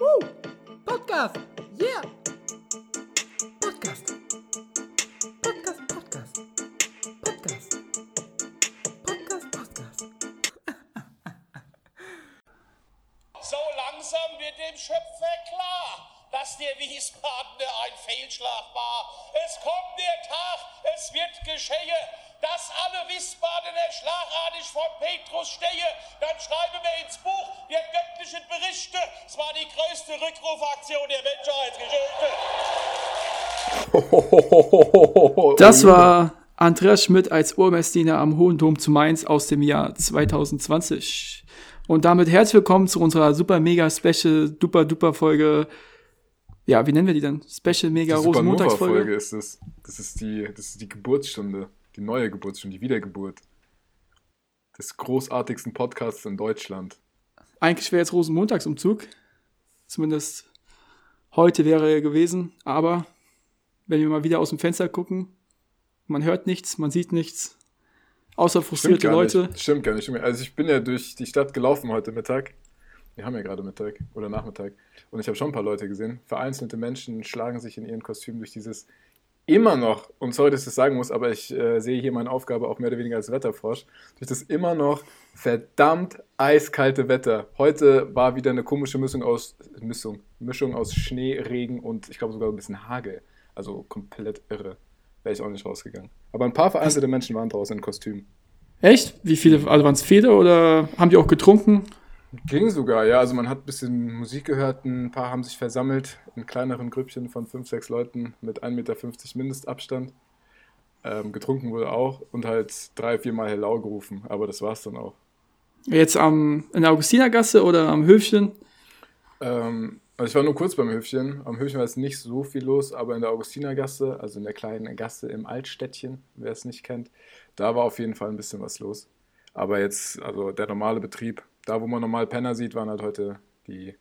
Woo! Podcast! Yeah! Podcast! Podcast, Podcast! Podcast! Podcast, Podcast! So langsam wird dem Schöpfer klar, dass der Wiesbadener ein Fehlschlag war. Es kommt der Tag, es wird geschehe, dass alle Wiesbadener schlagartig vor Petrus stehe. Dann schreiben wir ins Buch der göttlichen Berichte. Es war die größte Rückrufaktion der Menschheitsgeschichte. Das war Andreas Schmidt als Obermessdiener am Hohen Dom zu Mainz aus dem Jahr 2020. Und damit herzlich willkommen zu unserer super mega special duper duper Folge. Ja, wie nennen wir die denn? Special mega Rosenmontagsfolge. Supernova-Folge ist es. Das ist, die, das ist die Geburtsstunde. Die neue Geburtsstunde, die Wiedergeburt. Des großartigsten Podcasts in Deutschland. Eigentlich wäre jetzt Rosenmontagsumzug. Zumindest heute wäre er gewesen. Aber wenn wir mal wieder aus dem Fenster gucken, man hört nichts, man sieht nichts. Außer frustrierte Leute. Stimmt gar nicht. stimmt gar nicht. Also ich bin ja durch die Stadt gelaufen heute Mittag. Wir haben ja gerade Mittag oder Nachmittag. Und ich habe schon ein paar Leute gesehen. Vereinzelte Menschen schlagen sich in ihren Kostümen durch dieses immer noch, und sorry, dass ich das sagen muss, aber ich äh, sehe hier meine Aufgabe auch mehr oder weniger als Wetterfrosch, durch das immer noch verdammt eiskalte Wetter. Heute war wieder eine komische Mischung aus, Mischung, Mischung aus Schnee, Regen und ich glaube sogar ein bisschen Hagel. Also komplett irre. Wäre ich auch nicht rausgegangen. Aber ein paar vereinzelte Menschen waren draußen in Kostümen. Echt? Wie viele? Also waren es viele oder haben die auch getrunken? Ging sogar, ja. Also man hat ein bisschen Musik gehört, ein paar haben sich versammelt in kleineren Grüppchen von fünf, sechs Leuten mit 1,50 Meter Mindestabstand. Ähm, getrunken wurde auch und halt drei, viermal Hello gerufen, aber das war's dann auch. Jetzt am, in der Augustinergasse oder am Höfchen? Ähm, also ich war nur kurz beim Höfchen. Am Höfchen war es nicht so viel los, aber in der Augustinergasse, also in der kleinen Gasse im Altstädtchen, wer es nicht kennt, da war auf jeden Fall ein bisschen was los. Aber jetzt, also der normale Betrieb, da wo man normal Penner sieht, waren halt heute die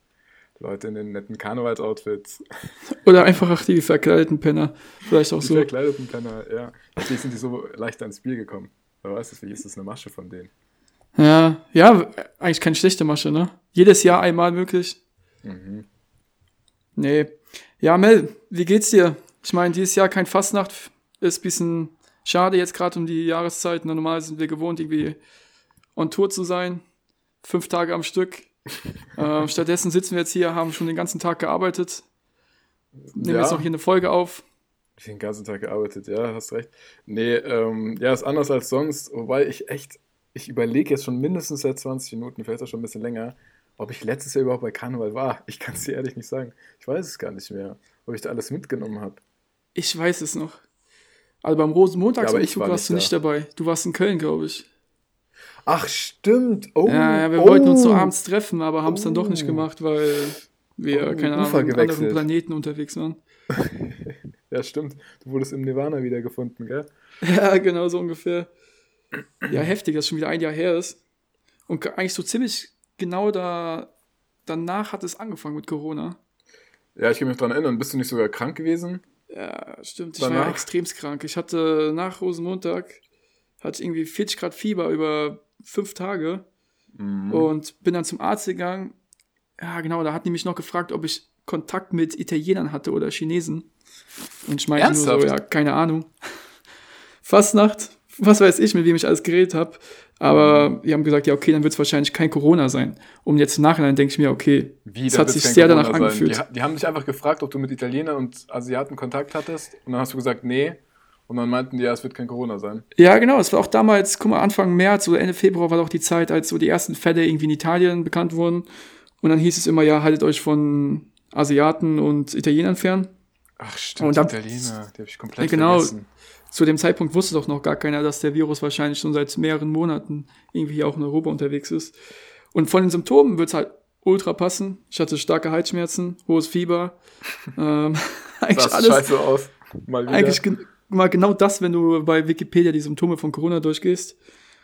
Leute in den netten Karnevalsoutfits. Oder einfach auch die verkleideten Penner. Vielleicht auch Die so. verkleideten Penner, ja. Natürlich sind die so leicht ans Bier gekommen. Wer weiß es, wie ist das eine Masche von denen? Ja, ja, eigentlich keine schlechte Masche, ne? Jedes Jahr einmal möglich. Mhm. Nee. Ja, Mel, wie geht's dir? Ich meine, dieses Jahr kein Fastnacht ist ein bisschen schade jetzt gerade um die Jahreszeit. Normal sind wir gewohnt, irgendwie on Tour zu sein. Fünf Tage am Stück. äh, stattdessen sitzen wir jetzt hier, haben schon den ganzen Tag gearbeitet. Nehmen Ja. jetzt noch hier eine Folge auf. Ich den ganzen Tag gearbeitet, ja, hast recht. Nee, ähm, ja, ist anders als sonst, wobei ich echt, ich überlege jetzt schon mindestens seit 20 Minuten, vielleicht auch schon ein bisschen länger, ob ich letztes Jahr überhaupt bei Karneval war. Ich kann es dir ehrlich nicht sagen. Ich weiß es gar nicht mehr, ob ich da alles mitgenommen habe. Ich weiß es noch. Also beim Rosenmontagsumzug Ja, war warst du nicht nicht dabei. Du warst in Köln, glaube ich. Ach, stimmt. Oh, Ja, ja wir oh. wollten uns so abends treffen, aber haben es dann doch nicht Oh. gemacht, weil wir, Oh, keine Ahnung, auf anderen. Planeten unterwegs waren. Ja, stimmt. Du wurdest im Nirvana wiedergefunden, gell? Ja, genau so ungefähr. Ja, heftig, dass schon wieder ein Jahr her ist. Und ge- eigentlich so ziemlich genau da danach hat es angefangen mit Corona. Ja, ich kann mich dran erinnern. Bist du nicht sogar krank gewesen? Ja, stimmt. Ich war ja Danach? extremst krank. Ich hatte nach Rosenmontag hatte ich irgendwie 40 Grad Fieber über fünf Tage Mhm. und bin dann zum Arzt gegangen. Ja, genau, da hat die mich noch gefragt, ob ich Kontakt mit Italienern hatte oder Chinesen. Und ich meinte nur so, Ernsthaft? ja, keine Ahnung. Fastnacht, was weiß ich, mit wem ich alles geredet habe. Aber Mhm. die haben gesagt, ja, okay, dann wird es wahrscheinlich kein Corona sein. Und jetzt im Nachhinein denke ich mir, okay, Wie, es da hat sich sehr Corona danach sein. angefühlt. Die, die haben dich einfach gefragt, ob du mit Italienern und Asiaten Kontakt hattest. Und dann hast du gesagt, nee. Und dann meinten die, ja, es wird kein Corona sein. Ja, genau. Es war auch damals, guck mal, Anfang März oder Ende Februar war doch die Zeit, als so die ersten Fälle irgendwie in Italien bekannt wurden. Und dann hieß es immer, ja, haltet euch von Asiaten und Italienern fern. Ach, stimmt, Und dann- Italiener. Die habe ich komplett Ja, genau. vergessen. Zu dem Zeitpunkt wusste doch noch gar keiner, dass der Virus wahrscheinlich schon seit mehreren Monaten irgendwie hier auch in Europa unterwegs ist. Und von den Symptomen wird's halt ultra passen. Ich hatte starke Halsschmerzen, hohes Fieber. ähm, eigentlich alles. scheiße aus. Mal wieder. Eigentlich gen mal genau das, wenn du bei Wikipedia die Symptome von Corona durchgehst.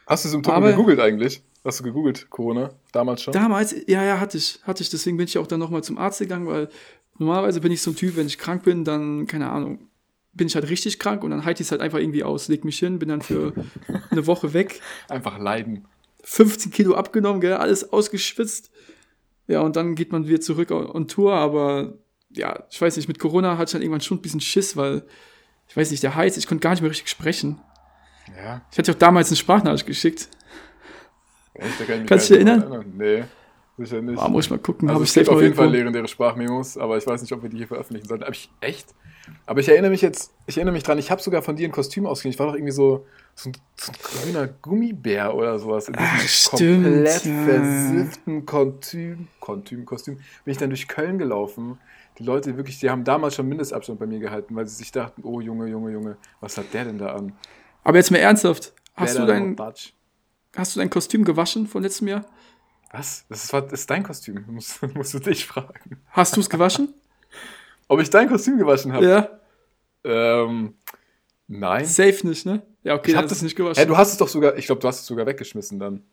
Hast du Symptome Aber- gegoogelt eigentlich? Hast du gegoogelt, Corona? Damals schon? Damals, ja, ja, hatte ich, hatte ich. Deswegen bin ich auch dann nochmal zum Arzt gegangen, weil normalerweise bin ich so ein Typ, wenn ich krank bin, dann, keine Ahnung, bin ich halt richtig krank und dann halte ich es halt einfach irgendwie aus, leg mich hin, bin dann für eine Woche weg, Einfach leiden. 15 Kilo abgenommen, gell, alles ausgeschwitzt. Ja, und dann geht man wieder zurück on on Tour, aber ja, ich weiß nicht, mit Corona hatte ich dann irgendwann schon ein bisschen Schiss, weil, ich weiß nicht, der Heiß, ich konnte gar nicht mehr richtig sprechen. Ja, Ich hatte auch damals eine Sprachnachricht geschickt. echt, da kann ich mich Kannst du dich dran Nee, sicher nicht. Ah, muss ich mal gucken, Also habe es gibt auf jeden Fall legendäre Sprachmemos, aber ich weiß nicht, ob wir die hier veröffentlichen sollten. Aber ich echt. Aber ich erinnere mich jetzt, ich erinnere mich dran, ich habe sogar von dir ein Kostüm ausgeliehen. Ich war doch irgendwie so, so, ein, so ein grüner Gummibär oder sowas. In diesem Ach, stimmt, komplett ja. versifften Kostüm, Kostüm, Kostüm, bin ich dann durch Köln gelaufen. Die Leute wirklich, die haben damals schon Mindestabstand bei mir gehalten, weil sie sich dachten, oh Junge, Junge, Junge, was hat der denn da an? Aber jetzt mal ernsthaft, hast du, Better dein, hast du dein Kostüm gewaschen von letztem Jahr? Was? Das ist, das ist dein Kostüm. Musst, musst du dich fragen. Hast du es gewaschen? Ob ich dein Kostüm gewaschen habe? ja, Ähm, nein. safe nicht, ne? Ja, okay, Ich dann hab ist das nicht gewaschen. Hä, du hast es doch sogar, ich glaube, du hast es sogar weggeschmissen dann.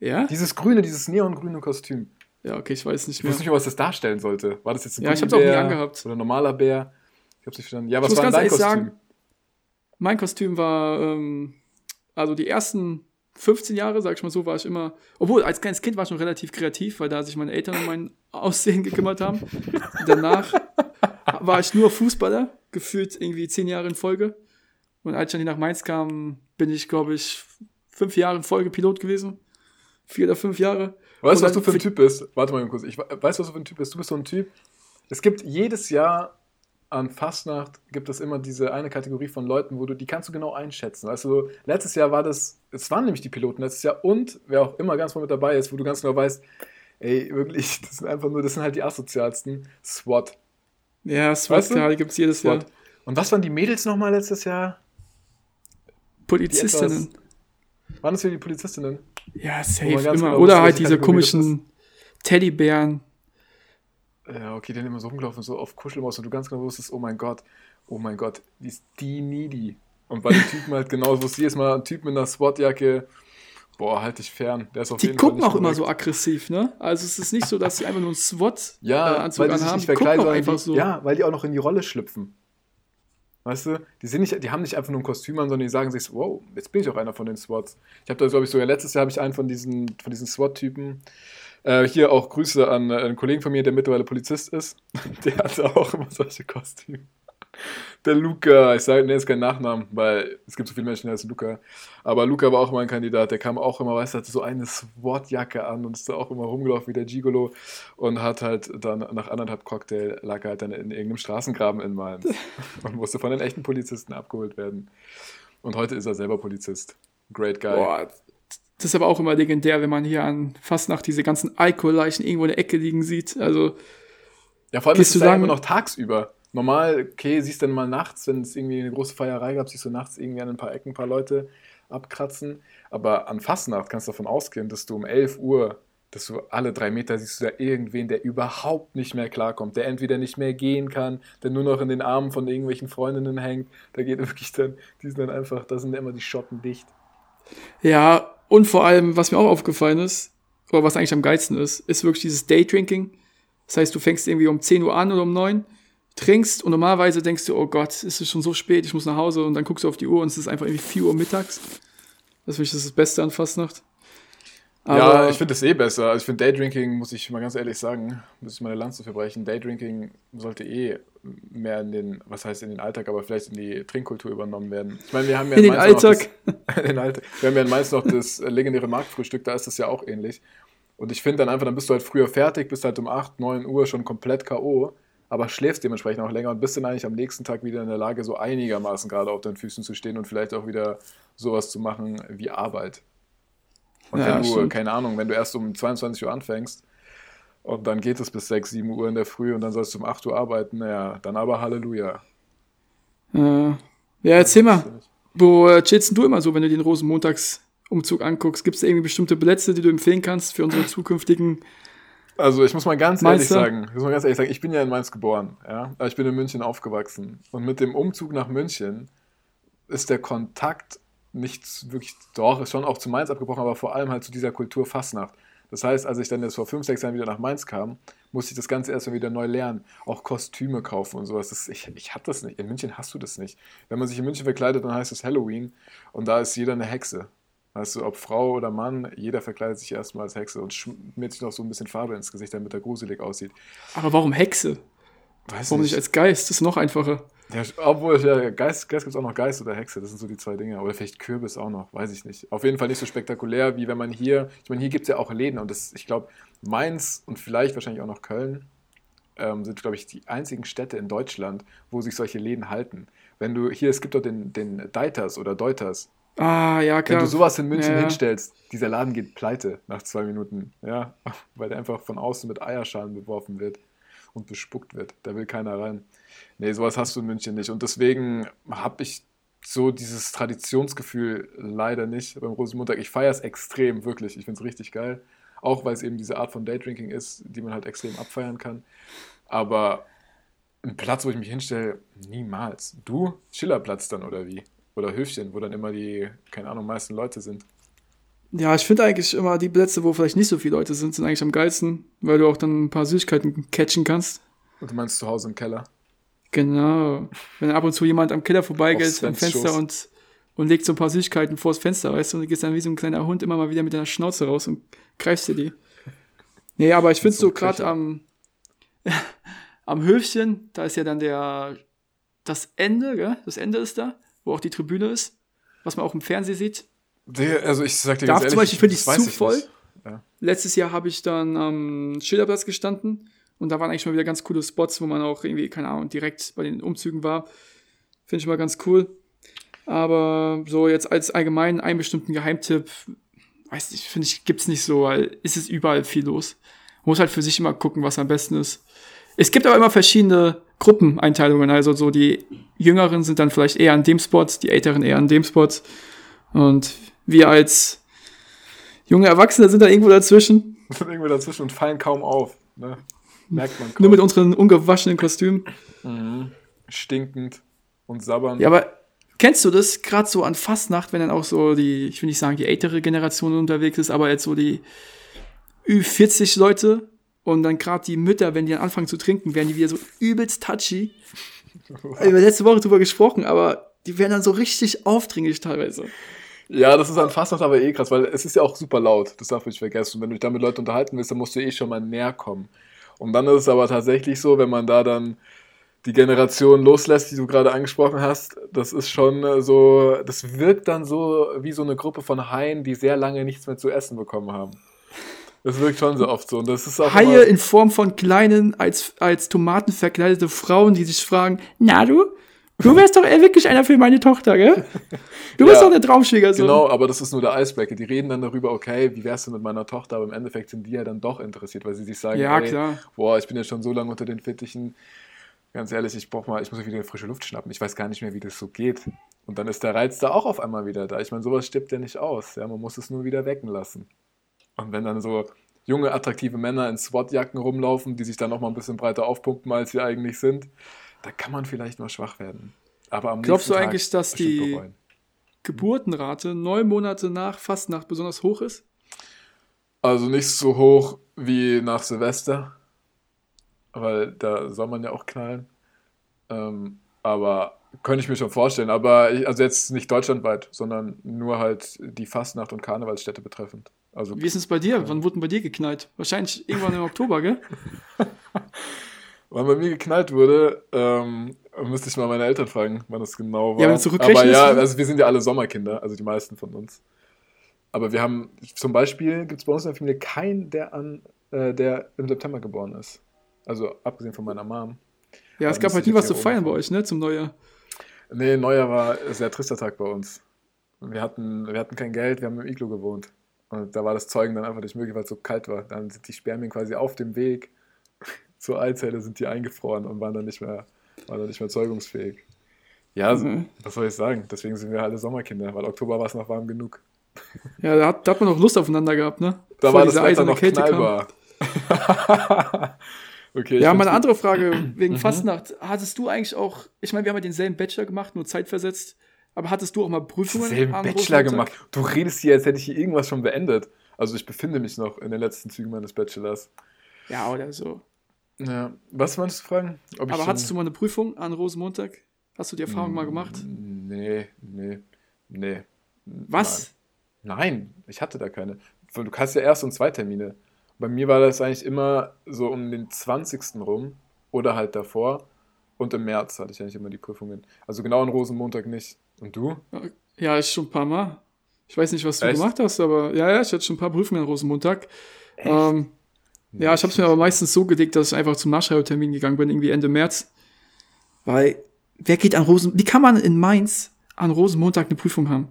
ja? Dieses grüne, dieses neongrüne Kostüm. Ja, okay, ich weiß nicht Ich mehr. wusste nicht was das darstellen sollte. War das jetzt ein Ja, ich hab's auch nie angehabt. Oder ein normaler Bär? Ich hab's nicht verstanden. Ja, was muss war dein Kostüm? sagen, Mein Kostüm war, ähm, also die ersten 15 Jahre, sag ich mal so, war ich immer, obwohl als kleines Kind war ich schon relativ kreativ, weil da sich meine Eltern um mein Aussehen gekümmert haben. Danach war ich nur Fußballer, gefühlt irgendwie 10 Jahre in Folge. Und als ich dann hier nach Mainz kam, bin ich, glaube ich, fünf Jahre in Folge Pilot gewesen. Vier oder fünf Jahre. Weißt du, was du für ein Typ bist? Warte mal kurz. Ich we- weiß, was du für ein Typ bist. Du bist so ein Typ. Es gibt jedes Jahr an Fastnacht gibt es immer diese eine Kategorie von Leuten, wo du die kannst du genau einschätzen. Also letztes Jahr war das, es waren nämlich die Piloten letztes Jahr und wer auch immer ganz vorne mit dabei ist, wo du ganz genau weißt, ey, wirklich, das sind einfach nur, das sind halt die asozialsten. SWAT. Ja, Weißt du? Gibt es jedes Jahr. SWAT. Und was waren die Mädels nochmal letztes Jahr? Polizistinnen. Waren das für die Polizistinnen? Ja, safe, immer. genau Oder halt diese komischen Teddybären. Ja, okay, sind immer so rumgelaufen, so auf Kuschelmaus und du ganz genau wusstest, oh mein Gott, oh mein Gott, die ist die needy. Und bei den Typen halt genau, wusste jedes Mal ein Typ mit einer SWAT-Jacke, boah, halt dich fern. Der ist auf Die jeden Fall gucken nicht auch immer so aggressiv, ne? Also es ist nicht so, dass sie einfach nur einen SWAT-Anzug Ja, äh, weil die sich anhaben. nicht Die gucken auch einfach die, so. ja, weil die auch noch in die Rolle schlüpfen. Weißt du, die, sind nicht, die haben nicht einfach nur ein Kostüm an, sondern die sagen sich, wow, jetzt bin ich auch einer von den SWATs. Ich habe da, glaube ich, sogar letztes Jahr habe ich einen von diesen, von diesen SWAT-Typen. Äh, hier auch Grüße an äh, einen Kollegen von mir, der mittlerweile Polizist ist. Der hatte auch immer solche Kostüme. Der Luca, ich sage, nee, ist kein Nachnamen, weil es gibt so viele Menschen, die heißen Luca. Aber Luca war auch immer ein Kandidat, der kam auch immer, weißt du, hatte so eine SWAT-Jacke an und ist da auch immer rumgelaufen wie der Gigolo und hat halt dann nach anderthalb Cocktail lag er halt dann in irgendeinem Straßengraben in Mainz und musste von den echten Polizisten abgeholt werden. Und heute ist er selber Polizist. Great guy. Boah, das ist aber auch immer legendär, wenn man hier an Fastnacht diese ganzen Alkoholleichen irgendwo in der Ecke liegen sieht. Also, Ja, vor allem ist es ja immer noch tagsüber. Normal, okay, siehst du dann mal nachts, wenn es irgendwie eine große Feierei gab, siehst du nachts irgendwie an ein paar Ecken ein paar Leute abkratzen. Aber an Fastnacht kannst du davon ausgehen, dass du um 11 Uhr, dass du alle drei Meter siehst du da irgendwen, der überhaupt nicht mehr klarkommt, der entweder nicht mehr gehen kann, der nur noch in den Armen von irgendwelchen Freundinnen hängt. Da geht wirklich dann, die sind dann einfach, da sind immer die Schotten dicht. ja, und vor allem, was mir auch aufgefallen ist, oder was eigentlich am geilsten ist, ist wirklich dieses Daydrinking. Das heißt, du fängst irgendwie um 10 Uhr an oder um 9, trinkst und normalerweise denkst du, oh Gott, es ist schon so spät, ich muss nach Hause und dann guckst du auf die Uhr und es ist einfach irgendwie 4 Uhr mittags. Das ist wirklich das Beste an Fastnacht. Ja, ich finde das eh besser. Also ich finde Daydrinking, muss ich mal ganz ehrlich sagen, muss ich meine Lanze verbrechen. Daydrinking sollte eh mehr in den, was heißt in den Alltag, aber vielleicht in die Trinkkultur übernommen werden. Ich meine, wir haben ja in den Mainz auch noch Alltag. Das, in den Alltag. Wir haben ja in Mainz noch das äh, legendäre Marktfrühstück, da ist das ja auch ähnlich. Und ich finde dann einfach, dann bist du halt früher fertig, bist halt um 8, 9 Uhr schon komplett K.O., aber schläfst dementsprechend auch länger und bist dann eigentlich am nächsten Tag wieder in der Lage, so einigermaßen gerade auf deinen Füßen zu stehen und vielleicht auch wieder sowas zu machen wie Arbeit. Und Ja, wenn du, stimmt. keine Ahnung, wenn du erst um 22 Uhr anfängst und dann geht es bis 6, 7 Uhr in der Früh und dann sollst du um 8 Uhr arbeiten, naja, dann aber Halleluja. Ja, erzähl mal, wo äh, chillst du immer so, wenn du den Rosenmontagsumzug anguckst? Gibt es irgendwie bestimmte Plätze, die du empfehlen kannst für unsere zukünftigen Also ich muss mal ganz ehrlich Meister? sagen, ich muss mal ganz ehrlich sagen, ich bin ja in Mainz geboren, ja, aber ich bin in München aufgewachsen und mit dem Umzug nach München ist der Kontakt nicht wirklich, doch, ist schon auch zu Mainz abgebrochen, aber vor allem halt zu dieser Kultur Fastnacht. Das heißt, als ich dann jetzt vor fünf, sechs Jahren wieder nach Mainz kam, musste ich das Ganze erstmal wieder neu lernen. Auch Kostüme kaufen und sowas. Das, ich, ich hatte das nicht. In München hast du das nicht. Wenn man sich in München verkleidet, dann heißt es Halloween und da ist jeder eine Hexe. Weißt du, ob Frau oder Mann, jeder verkleidet sich erstmal als Hexe und schmiert sich noch so ein bisschen Farbe ins Gesicht, damit er gruselig aussieht. Aber warum Hexe? Weiß Warum nicht als Geist? Das ist noch einfacher. Ja, obwohl, ja, Geist, Geist gibt es auch noch Geist oder Hexe, das sind so die zwei Dinge. Oder vielleicht Kürbis auch noch, weiß ich nicht. Auf jeden Fall nicht so spektakulär, wie wenn man hier, ich meine, hier gibt es ja auch Läden und das, ich glaube, Mainz und vielleicht wahrscheinlich auch noch Köln ähm, sind, glaube ich, die einzigen Städte in Deutschland, wo sich solche Läden halten. Wenn du, hier, es gibt doch den, den Deiters oder Deuters. Ah, ja, Wenn klar. du sowas in München ja. hinstellst, dieser Laden geht pleite nach zwei Minuten, ja, weil der einfach von außen mit Eierschalen beworfen wird und bespuckt wird. Da will keiner rein. Nee, sowas hast du in München nicht. Und deswegen habe ich so dieses Traditionsgefühl leider nicht beim Rosenmontag. Ich feiere es extrem, wirklich. Ich finde es richtig geil. Auch weil es eben diese Art von Daydrinking ist, die man halt extrem abfeiern kann. Aber ein Platz, wo ich mich hinstelle, niemals. Du? Schillerplatz dann oder wie? Oder Höfchen, wo dann immer die, keine Ahnung, meisten Leute sind. Ja, ich finde eigentlich immer die Plätze, wo vielleicht nicht so viele Leute sind, sind eigentlich am geilsten, weil du auch dann ein paar Süßigkeiten catchen kannst. Und du meinst zu Hause im Keller? Genau. Wenn ab und zu jemand am Keller vorbeigeht am Fenster Schoß. und, und legt so ein paar Süßigkeiten vors Fenster, weißt du, und du gehst dann wie so ein kleiner Hund immer mal wieder mit deiner Schnauze raus und greifst dir die. Nee, aber ich finde so so gerade am, am Höfchen, da ist ja dann der, das Ende, gell? Das Ende ist da, wo auch die Tribüne ist, was man auch im Fernsehen sieht. Der, also ich sag dir Da ganz zum ehrlich, Beispiel finde ich das zu voll. nicht. Ja. Letztes Jahr habe ich dann am Schilderplatz gestanden und da waren eigentlich mal wieder ganz coole Spots, wo man auch irgendwie, keine Ahnung, direkt bei den Umzügen war. Finde ich mal ganz cool. Aber so jetzt als allgemein einen bestimmten Geheimtipp, weiß ich, finde ich, gibt's nicht so, weil es ist überall viel los. Man muss halt für sich immer gucken, was am besten ist. Es gibt aber immer verschiedene Gruppeneinteilungen. Also so die Jüngeren sind dann vielleicht eher an dem Spot, die Älteren eher an dem Spot. Und wir als junge Erwachsene sind da irgendwo dazwischen. Wir sind irgendwo dazwischen und fallen kaum auf. Ne? Merkt man kaum. Nur mit unseren ungewaschenen Kostümen. Stinkend und sabbern. Ja, aber kennst du das gerade so an Fastnacht, wenn dann auch so die, ich will nicht sagen, die ältere Generation unterwegs ist, aber jetzt so die Ü40 Leute und dann gerade die Mütter, wenn die dann anfangen zu trinken, werden die wieder so übelst touchy. Wir haben letzte Woche drüber gesprochen, aber die werden dann so richtig aufdringlich teilweise. Ja, das ist an Fastnacht aber eh krass, weil es ist ja auch super laut. Das darf ich nicht vergessen. Und wenn du dich da mit Leuten unterhalten willst, dann musst du eh schon mal näher kommen. Und dann ist es aber tatsächlich so, wenn man da dann die Generation loslässt, die du gerade angesprochen hast, das ist schon äh, so, das wirkt dann so wie so eine Gruppe von Haien, die sehr lange nichts mehr zu essen bekommen haben. Das wirkt schon so oft so. Und das ist auch Haie in Form von kleinen, als, als Tomaten verkleidete Frauen, die sich fragen, na du, du wärst doch eher wirklich einer für meine Tochter, gell? Du bist Ja, doch der Traumschwiegersohn. Genau, aber das ist nur der Eisbreaker. Die reden dann darüber, okay, wie wär's denn mit meiner Tochter? Aber im Endeffekt sind die ja dann doch interessiert, weil sie sich sagen, Ja, ey, klar. boah, ich bin jetzt schon so lange unter den Fittichen. Ganz ehrlich, ich brauch mal, ich muss wieder frische Luft schnappen. Ich weiß gar nicht mehr, wie das so geht. Und dann ist der Reiz da auch auf einmal wieder da. Ich meine, sowas stirbt ja nicht aus. Ja, man muss es nur wieder wecken lassen. Und wenn dann so junge, attraktive Männer in SWAT-Jacken rumlaufen, die sich dann noch mal ein bisschen breiter aufpumpen, als sie eigentlich sind, da kann man vielleicht mal schwach werden. Aber am Glaubst du Tag eigentlich, dass die- bereuen. Geburtenrate neun Monate nach Fastnacht besonders hoch ist? Also nicht so hoch wie nach Silvester, weil da soll man ja auch knallen. Ähm, aber könnte ich mir schon vorstellen. Aber ich, also jetzt nicht deutschlandweit, sondern nur halt die Fastnacht und Karnevalsstädte betreffend. Also Wie ist es bei dir? Wann wurde denn bei dir geknallt? Wahrscheinlich irgendwann im Oktober, gell? wann bei mir geknallt wurde, ähm, müsste ich mal meine Eltern fragen, wann das genau war. Ja, wenn du aber ja, ne? also wir sind ja alle Sommerkinder, also die meisten von uns. Aber wir haben, zum Beispiel gibt es bei uns in der Familie keinen, der, an, äh, der im September geboren ist. Also abgesehen von meiner Mom. Ja, es gab halt nie was zu feiern bei euch, ne? Zum Neujahr. Nee, Neujahr war ein sehr trister Tag bei uns. Wir hatten, wir hatten kein Geld, wir haben im Iglo gewohnt. Und da war das Zeugen dann einfach nicht möglich, weil es so kalt war. Dann sind die Spermien quasi auf dem Weg zur Eizelle sind die eingefroren und waren dann nicht mehr, waren dann nicht mehr zeugungsfähig. Ja, Mhm. was soll ich sagen? Deswegen sind wir alle Sommerkinder, weil Oktober war es noch warm genug. Ja, da hat, da hat man noch Lust aufeinander gehabt, ne? Da Bevor war das Wetter noch Kälte knallbar. okay, Ja, meine andere Frage wegen Mhm. Fastnacht. Hattest du eigentlich auch, ich meine, wir haben ja denselben Bachelor gemacht, nur zeitversetzt, aber hattest du auch mal Prüfungen? selben am Bachelor gemacht. Du redest hier, als hätte ich hier irgendwas schon beendet. Also ich befinde mich noch in den letzten Zügen meines Bachelors. Ja, oder so. Ja. Was wolltest du fragen? Ob Aber hattest du mal eine Prüfung an Rosenmontag? Hast du die Erfahrung mal gemacht? Nee, nee, nee. Was? Nein, ich hatte da keine. Du hast ja erst und zwei Termine. Bei mir war das eigentlich immer so um den 20. rum oder halt davor. Und im März hatte ich eigentlich immer die Prüfungen. Also genau an Rosenmontag nicht. Und du? Ja, ich schon ein paar Mal. Ich weiß nicht, was du Echt? gemacht hast, aber ja, ja, ich hatte schon ein paar Prüfungen an Rosenmontag. Ähm, ja, ich habe es mir aber meistens so gedickt, dass ich einfach zum Nachschreibetermin gegangen bin, irgendwie Ende März. Weil, wer geht an Rosen... Wie kann man in Mainz an Rosenmontag eine Prüfung haben?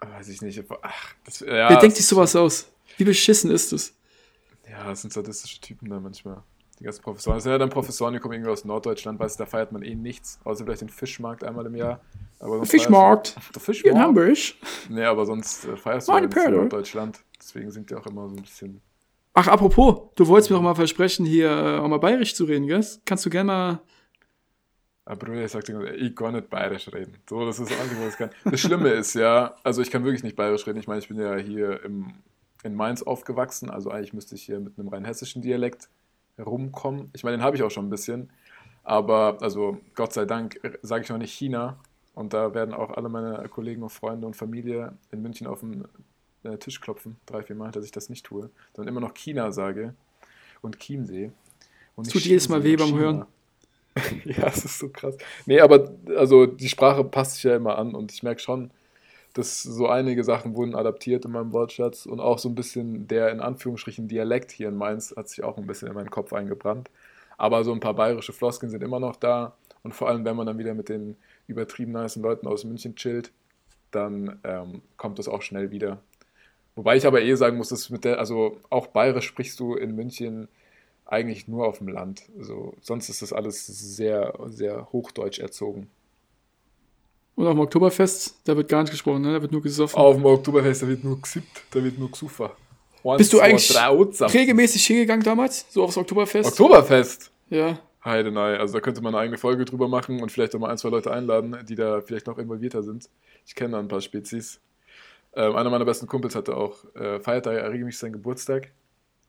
Weiß ich nicht. Ach, das, ja, wer denkt sich sowas aus? Wie beschissen ist es? Ja, das sind sadistische Typen da manchmal. Die ganzen Professoren. Das sind ja dann Professoren, die kommen irgendwie aus Norddeutschland, weißt du, da feiert man eh nichts, außer vielleicht den Fischmarkt einmal im Jahr. Aber sonst Fischmarkt. du- Der Hier in Fischmarkt. Hamburg. Nee, aber sonst äh, feierst du Meine ja nichts in. Norddeutschland. Deswegen sind die auch immer so ein bisschen. Ach, apropos, du wolltest mir doch mal versprechen, hier äh, auch mal bayerisch zu reden, gell? Kannst du gerne mal... Aber Bruder, ich sag dir, ich kann nicht bayerisch reden. So, das ist das Einzige, was ich kann. Das Schlimme ist ja, also ich kann wirklich nicht bayerisch reden. Ich meine, ich bin ja hier im, in Mainz aufgewachsen, also eigentlich müsste ich hier mit einem rein hessischen Dialekt herumkommen. Ich meine, den habe ich auch schon ein bisschen. Aber, also Gott sei Dank, sage ich noch nicht China. Und da werden auch alle meine Kollegen und Freunde und Familie in München auf den äh, Tisch klopfen, drei, vier Mal, dass ich das nicht tue. Sondern immer noch China sage und Chiemsee. Und Tut jedes Mal weh beim China. Hören. Ja, es ist so krass. Nee, aber also die Sprache passt sich ja immer an und ich merke schon, dass so einige Sachen wurden adaptiert in meinem Wortschatz und auch so ein bisschen der in Anführungsstrichen Dialekt hier in Mainz hat sich auch ein bisschen in meinen Kopf eingebrannt. Aber so ein paar bayerische Floskeln sind immer noch da und vor allem, wenn man dann wieder mit den übertrieben nice Leuten aus München chillt, dann ähm, kommt das auch schnell wieder. Wobei ich aber eh sagen muss, dass mit der, also auch bayerisch sprichst du in München eigentlich nur auf dem Land. Also, sonst ist das alles sehr, sehr hochdeutsch erzogen. Und auf dem Oktoberfest, da wird gar nicht gesprochen, ne? Da wird nur gesoffen. Auf dem Oktoberfest, da wird nur gesippt, da wird nur gesufa. Eins, Bist du eigentlich Utzap. regelmäßig hingegangen damals? So aufs Oktoberfest? Oktoberfest? ja. Heide, nein. Also da könnte man eine eigene Folge drüber machen und vielleicht auch mal ein, zwei Leute einladen, die da vielleicht noch involvierter sind. Ich kenne da ein paar Spezies. Ähm, einer meiner besten Kumpels hatte auch, äh, feiert da ja regelmäßig seinen Geburtstag.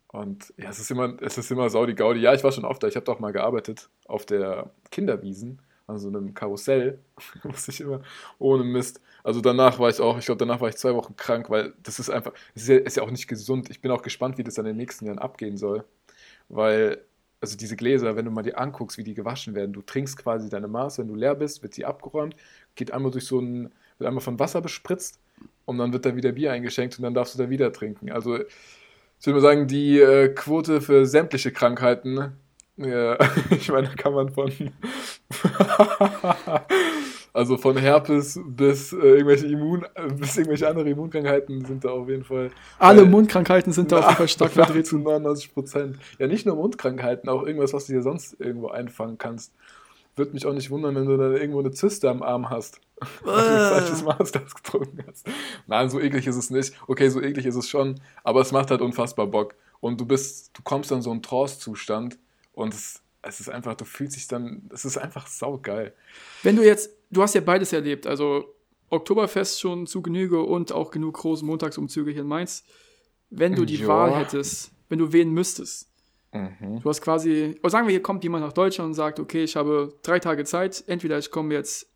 Und ja, es ist immer, es ist immer Saudi Gaudi. Ja, ich war schon oft da. Ich habe da auch mal gearbeitet auf der Kinderwiesen, an so einem Karussell. Muss ich immer ohne Mist. Also danach war ich auch, ich glaube, danach war ich zwei Wochen krank, weil das ist einfach, es ist, ja, ist ja auch nicht gesund. Ich bin auch gespannt, wie das dann in den nächsten Jahren abgehen soll. Weil, also diese Gläser, wenn du mal dir anguckst, wie die gewaschen werden, du trinkst quasi deine Maß, wenn du leer bist, wird sie abgeräumt, geht einmal durch so ein, wird einmal von Wasser bespritzt und dann wird da wieder Bier eingeschenkt und dann darfst du da wieder trinken. Also ich würde mal sagen, die äh, Quote für sämtliche Krankheiten, ja, ich meine, da kann man von also von Herpes bis äh, irgendwelche Immun bis irgendwelche andere Immunkrankheiten sind da auf jeden Fall Alle Weil- Mundkrankheiten sind da auf jeden Fall stark vertreten. zu 99 Prozent. Ja, nicht nur Mundkrankheiten, auch irgendwas, was du dir sonst irgendwo einfangen kannst. Würde mich auch nicht wundern, wenn du da irgendwo eine Zyste am Arm hast. Weil du ein falsches Maß das getrunken hast. Nein, so eklig ist es nicht. Okay, so eklig ist es schon, aber es macht halt unfassbar Bock. Und du bist, du kommst dann so in Trance-Zustand und es, es ist einfach, du fühlst dich dann, es ist einfach saugeil. Wenn du jetzt, du hast ja beides erlebt, also Oktoberfest schon zu Genüge und auch genug große Montagsumzüge hier in Mainz. Wenn du die Ja. Wahl hättest, wenn du wählen müsstest, Mhm. du hast quasi, oder sagen wir, hier kommt jemand nach Deutschland und sagt, okay, ich habe drei Tage Zeit, entweder ich komme jetzt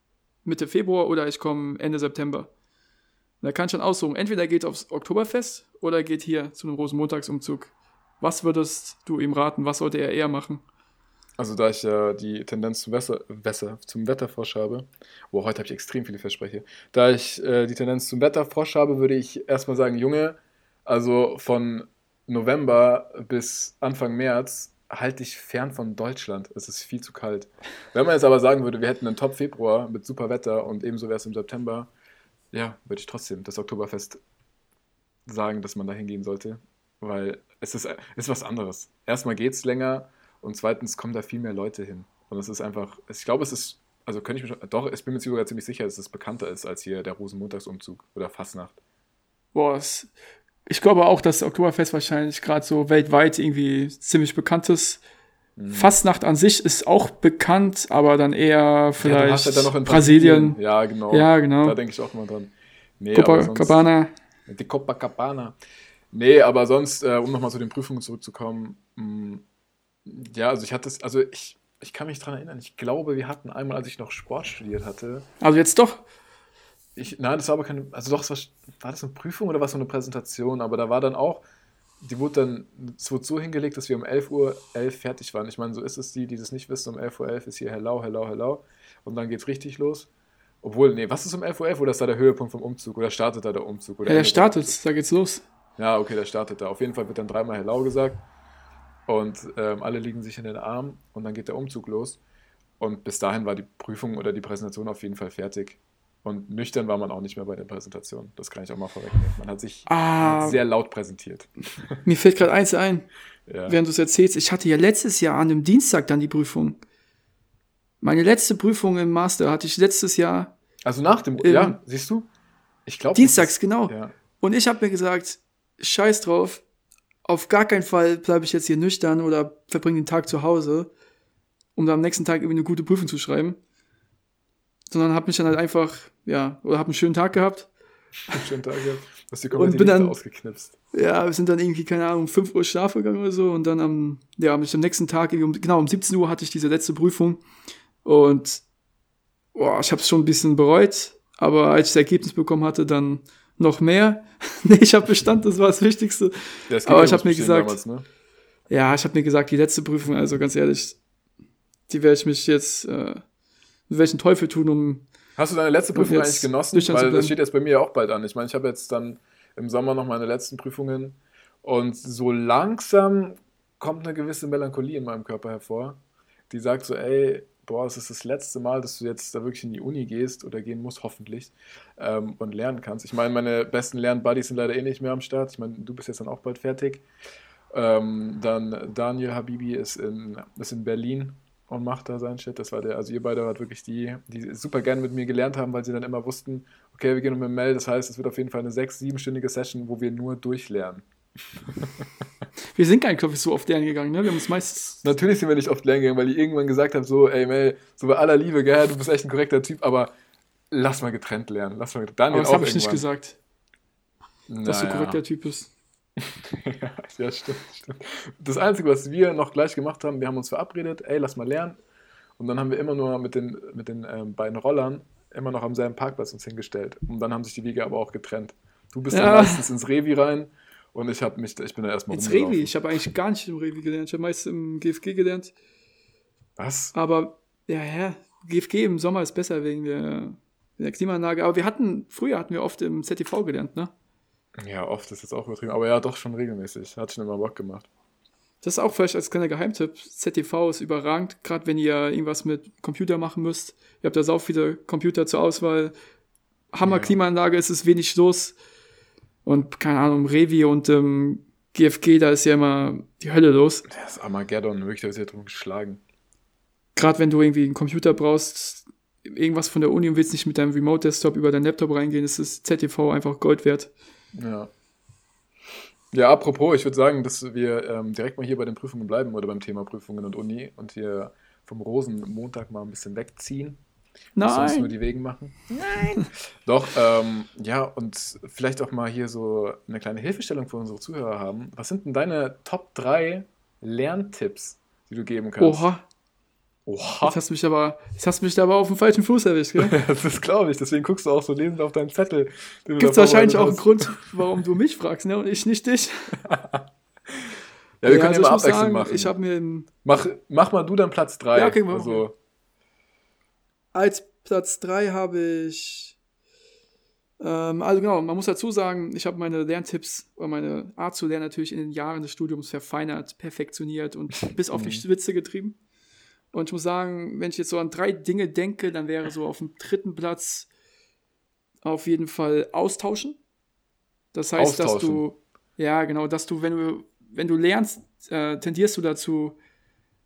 Mitte Februar oder ich komme Ende September. Und da kann ich dann aussuchen, entweder er geht aufs Oktoberfest oder er geht hier zu einem Rosenmontagsumzug. Was würdest du ihm raten? Was sollte er eher machen? Also da ich ja die Tendenz zum, Wässer, Wässer, zum Wetterfrosch habe, wo heute habe ich extrem viele Verspreche, da ich äh, die Tendenz zum Wetterfrosch habe, würde ich erstmal sagen, Junge, also von November bis Anfang März halte ich fern von Deutschland. Es ist viel zu kalt. Wenn man jetzt aber sagen würde, wir hätten einen Top-Februar mit super Wetter und ebenso wäre es im September, ja, würde ich trotzdem das Oktoberfest sagen, dass man da hingehen sollte, weil es ist, ist was anderes. Erstmal geht es länger und zweitens kommen da viel mehr Leute hin. Und es ist einfach, ich glaube, es ist, also könnte ich mir schon, doch, ich bin mir sogar ziemlich sicher, dass es bekannter ist als hier der Rosenmontagsumzug oder Fastnacht. Boah, es, ich glaube auch, dass Oktoberfest wahrscheinlich gerade so weltweit irgendwie ziemlich bekannt ist. Mhm. Fastnacht an sich ist auch bekannt, aber dann eher vielleicht ja, hast ja dann noch in Brasilien. Ja, genau. Ja, genau. Da denke ich auch mal dran. Nee, sonst- Copacabana. Die Copacabana. Nee, aber sonst, äh, um nochmal zu den Prüfungen zurückzukommen, mh, ja, also ich hatte es, also ich, ich kann mich dran erinnern, ich glaube, wir hatten einmal, als ich noch Sport studiert hatte, Also jetzt doch ich, nein, das war aber keine, also doch, es war, war das eine Prüfung oder war es so eine Präsentation? Aber da war dann auch, die wurde dann, es wurde so hingelegt, dass wir um 11 Uhr 11 fertig waren. Ich meine, so ist es die, die das nicht wissen, um 11 Uhr 11 ist hier hello, hello, hello. Und dann geht's richtig los. Obwohl, nee, was ist um 11 Uhr 11 oder ist da der Höhepunkt vom Umzug? Oder startet da der Umzug? Oder Ja, der startet, da geht's los. Ja, okay, der startet da. Auf jeden Fall wird dann dreimal hello gesagt. Und ähm, alle liegen sich in den Arm und dann geht der Umzug los. Und bis dahin war die Prüfung oder die Präsentation auf jeden Fall fertig. Und nüchtern war man auch nicht mehr bei der Präsentation. Das kann ich auch mal vorwegnehmen. Man hat sich Ah. sehr laut präsentiert. Mir fällt gerade eins ein, Ja. während du es erzählst. Ich hatte ja letztes Jahr an einem Dienstag dann die Prüfung. Meine letzte Prüfung im Master hatte ich letztes Jahr Also nach dem, Ähm, ja, siehst du? Ich glaube. dienstags, genau. Ja. Und ich habe mir gesagt, scheiß drauf, auf gar keinen Fall bleibe ich jetzt hier nüchtern oder verbringe den Tag zu Hause, um dann am nächsten Tag irgendwie eine gute Prüfung zu schreiben. Sondern habe mich dann halt einfach, ja, oder habe einen schönen Tag gehabt. Schönen Tag gehabt. Du hast die Und komplette bin Liste dann- ausgeknipst. Ja, wir sind dann irgendwie, keine Ahnung, um 5 Uhr schlafen gegangen oder so. Und dann am, ja, am nächsten Tag, um, genau, um 17 Uhr hatte ich diese letzte Prüfung. Und boah, ich habe es schon ein bisschen bereut. Aber als ich das Ergebnis bekommen hatte, dann noch mehr. nee, ich habe Bestand, das war das Wichtigste. Ja, es Aber ich ums hab mir gesagt- Damals, ne? Ja, ich habe mir gesagt, die letzte Prüfung, also ganz ehrlich, die werde ich mich jetzt, äh, welchen Teufel tun, um. Hast du deine letzte Prüfung eigentlich genossen? Weil das steht jetzt bei mir ja auch bald an. Ich meine, ich habe jetzt dann im Sommer noch meine letzten Prüfungen und so langsam kommt eine gewisse Melancholie in meinem Körper hervor, die sagt so, ey, boah, es ist das letzte Mal, dass du jetzt da wirklich in die Uni gehst oder gehen musst, hoffentlich, ähm, und lernen kannst. Ich meine, meine besten Lernbuddies sind leider eh nicht mehr am Start. Ich meine, du bist jetzt dann auch bald fertig. Ähm, dann Daniel Habibi ist in, ist in Berlin und macht da seinen Shit. Das war der, also ihr beide wart wirklich die, die super gerne mit mir gelernt haben, weil sie dann immer wussten, okay, wir gehen mit Mel, das heißt, es wird auf jeden Fall eine sechs-, siebenstündige Session, wo wir nur durchlernen. Wir sind gar nicht, glaube ich, so oft lernen gegangen, ne? Wir haben uns meistens. Natürlich sind wir nicht oft lernen gegangen, weil ich irgendwann gesagt habe, so, ey Mel, so bei aller Liebe, gell, du bist echt ein korrekter Typ, aber lass mal getrennt lernen. Lass mal getrennt. Daniel Aber das habe ich nicht gesagt, dass du Naja. korrekter Typ bist. Ja, stimmt, stimmt. Das Einzige, was wir noch gleich gemacht haben, wir haben uns verabredet, ey, lass mal lernen. Und dann haben wir immer nur mit den, mit den ähm, beiden Rollern immer noch am selben Parkplatz uns hingestellt. Und dann haben sich die Wege aber auch getrennt. Du bist Ja. dann meistens ins Revi rein und ich, hab mich, ich bin da erstmal Ins. Revi. Ich habe eigentlich gar nicht im Revi gelernt. Ich habe meist im GFG gelernt. Was? Aber, ja, ja, GFG im Sommer ist besser wegen der, wegen der Klimaanlage. Aber wir hatten, früher hatten wir oft im ZTV gelernt, ne? Ja, oft ist jetzt auch übertrieben. Aber ja, doch schon regelmäßig. Hat schon immer Bock gemacht. Das ist auch vielleicht als kleiner Geheimtipp. ZTV ist überragend, gerade wenn ihr irgendwas mit Computer machen müsst. Ihr habt da sau viele Computer zur Auswahl. Hammer Ja. Klimaanlage, es ist wenig los. Und keine Ahnung, Revi und ähm, GFG, da ist ja immer die Hölle los. Das ist Armageddon, wirklich, da ist ja drum geschlagen. Gerade wenn du irgendwie einen Computer brauchst, irgendwas von der Uni und willst nicht mit deinem Remote-Desktop über deinen Laptop reingehen, ist das ZTV einfach Gold wert. Ja. Ja, apropos, ich würde sagen, dass wir ähm, direkt mal hier bei den Prüfungen bleiben oder beim Thema Prüfungen und Uni und hier vom Rosenmontag mal ein bisschen wegziehen. Nicht Sonst nur Nein! die Wegen machen. Nein! Doch, ähm, ja, und vielleicht auch mal hier so eine kleine Hilfestellung für unsere Zuhörer haben. Was sind denn deine Top 3 Lerntipps, die du geben kannst? Oha, Oha! jetzt hast du mich aber, jetzt hast du mich aber auf dem falschen Fuß erwischt, gell? Das glaube ich, deswegen guckst du auch so lesend auf deinen Zettel. Gibt es wahrscheinlich auch einen Grund, warum du mich fragst, ne? Und ich nicht dich. Ja, wir können also immer abwechselnd sagen, machen. Ich habe mir im- Mach, mach mal du dann Platz 3. Ja, okay, also, als Platz 3 habe ich. Ähm, also genau, man muss dazu sagen, ich habe meine Lerntipps oder meine Art zu lernen natürlich in den Jahren des Studiums verfeinert, perfektioniert und bis auf die Mhm. Spitze getrieben. Und ich muss sagen, wenn ich jetzt so an drei Dinge denke, dann wäre so auf dem dritten Platz auf jeden Fall austauschen. Das heißt, dass Austauschen. du, ja genau, dass du, wenn du, wenn du lernst, äh, tendierst du dazu,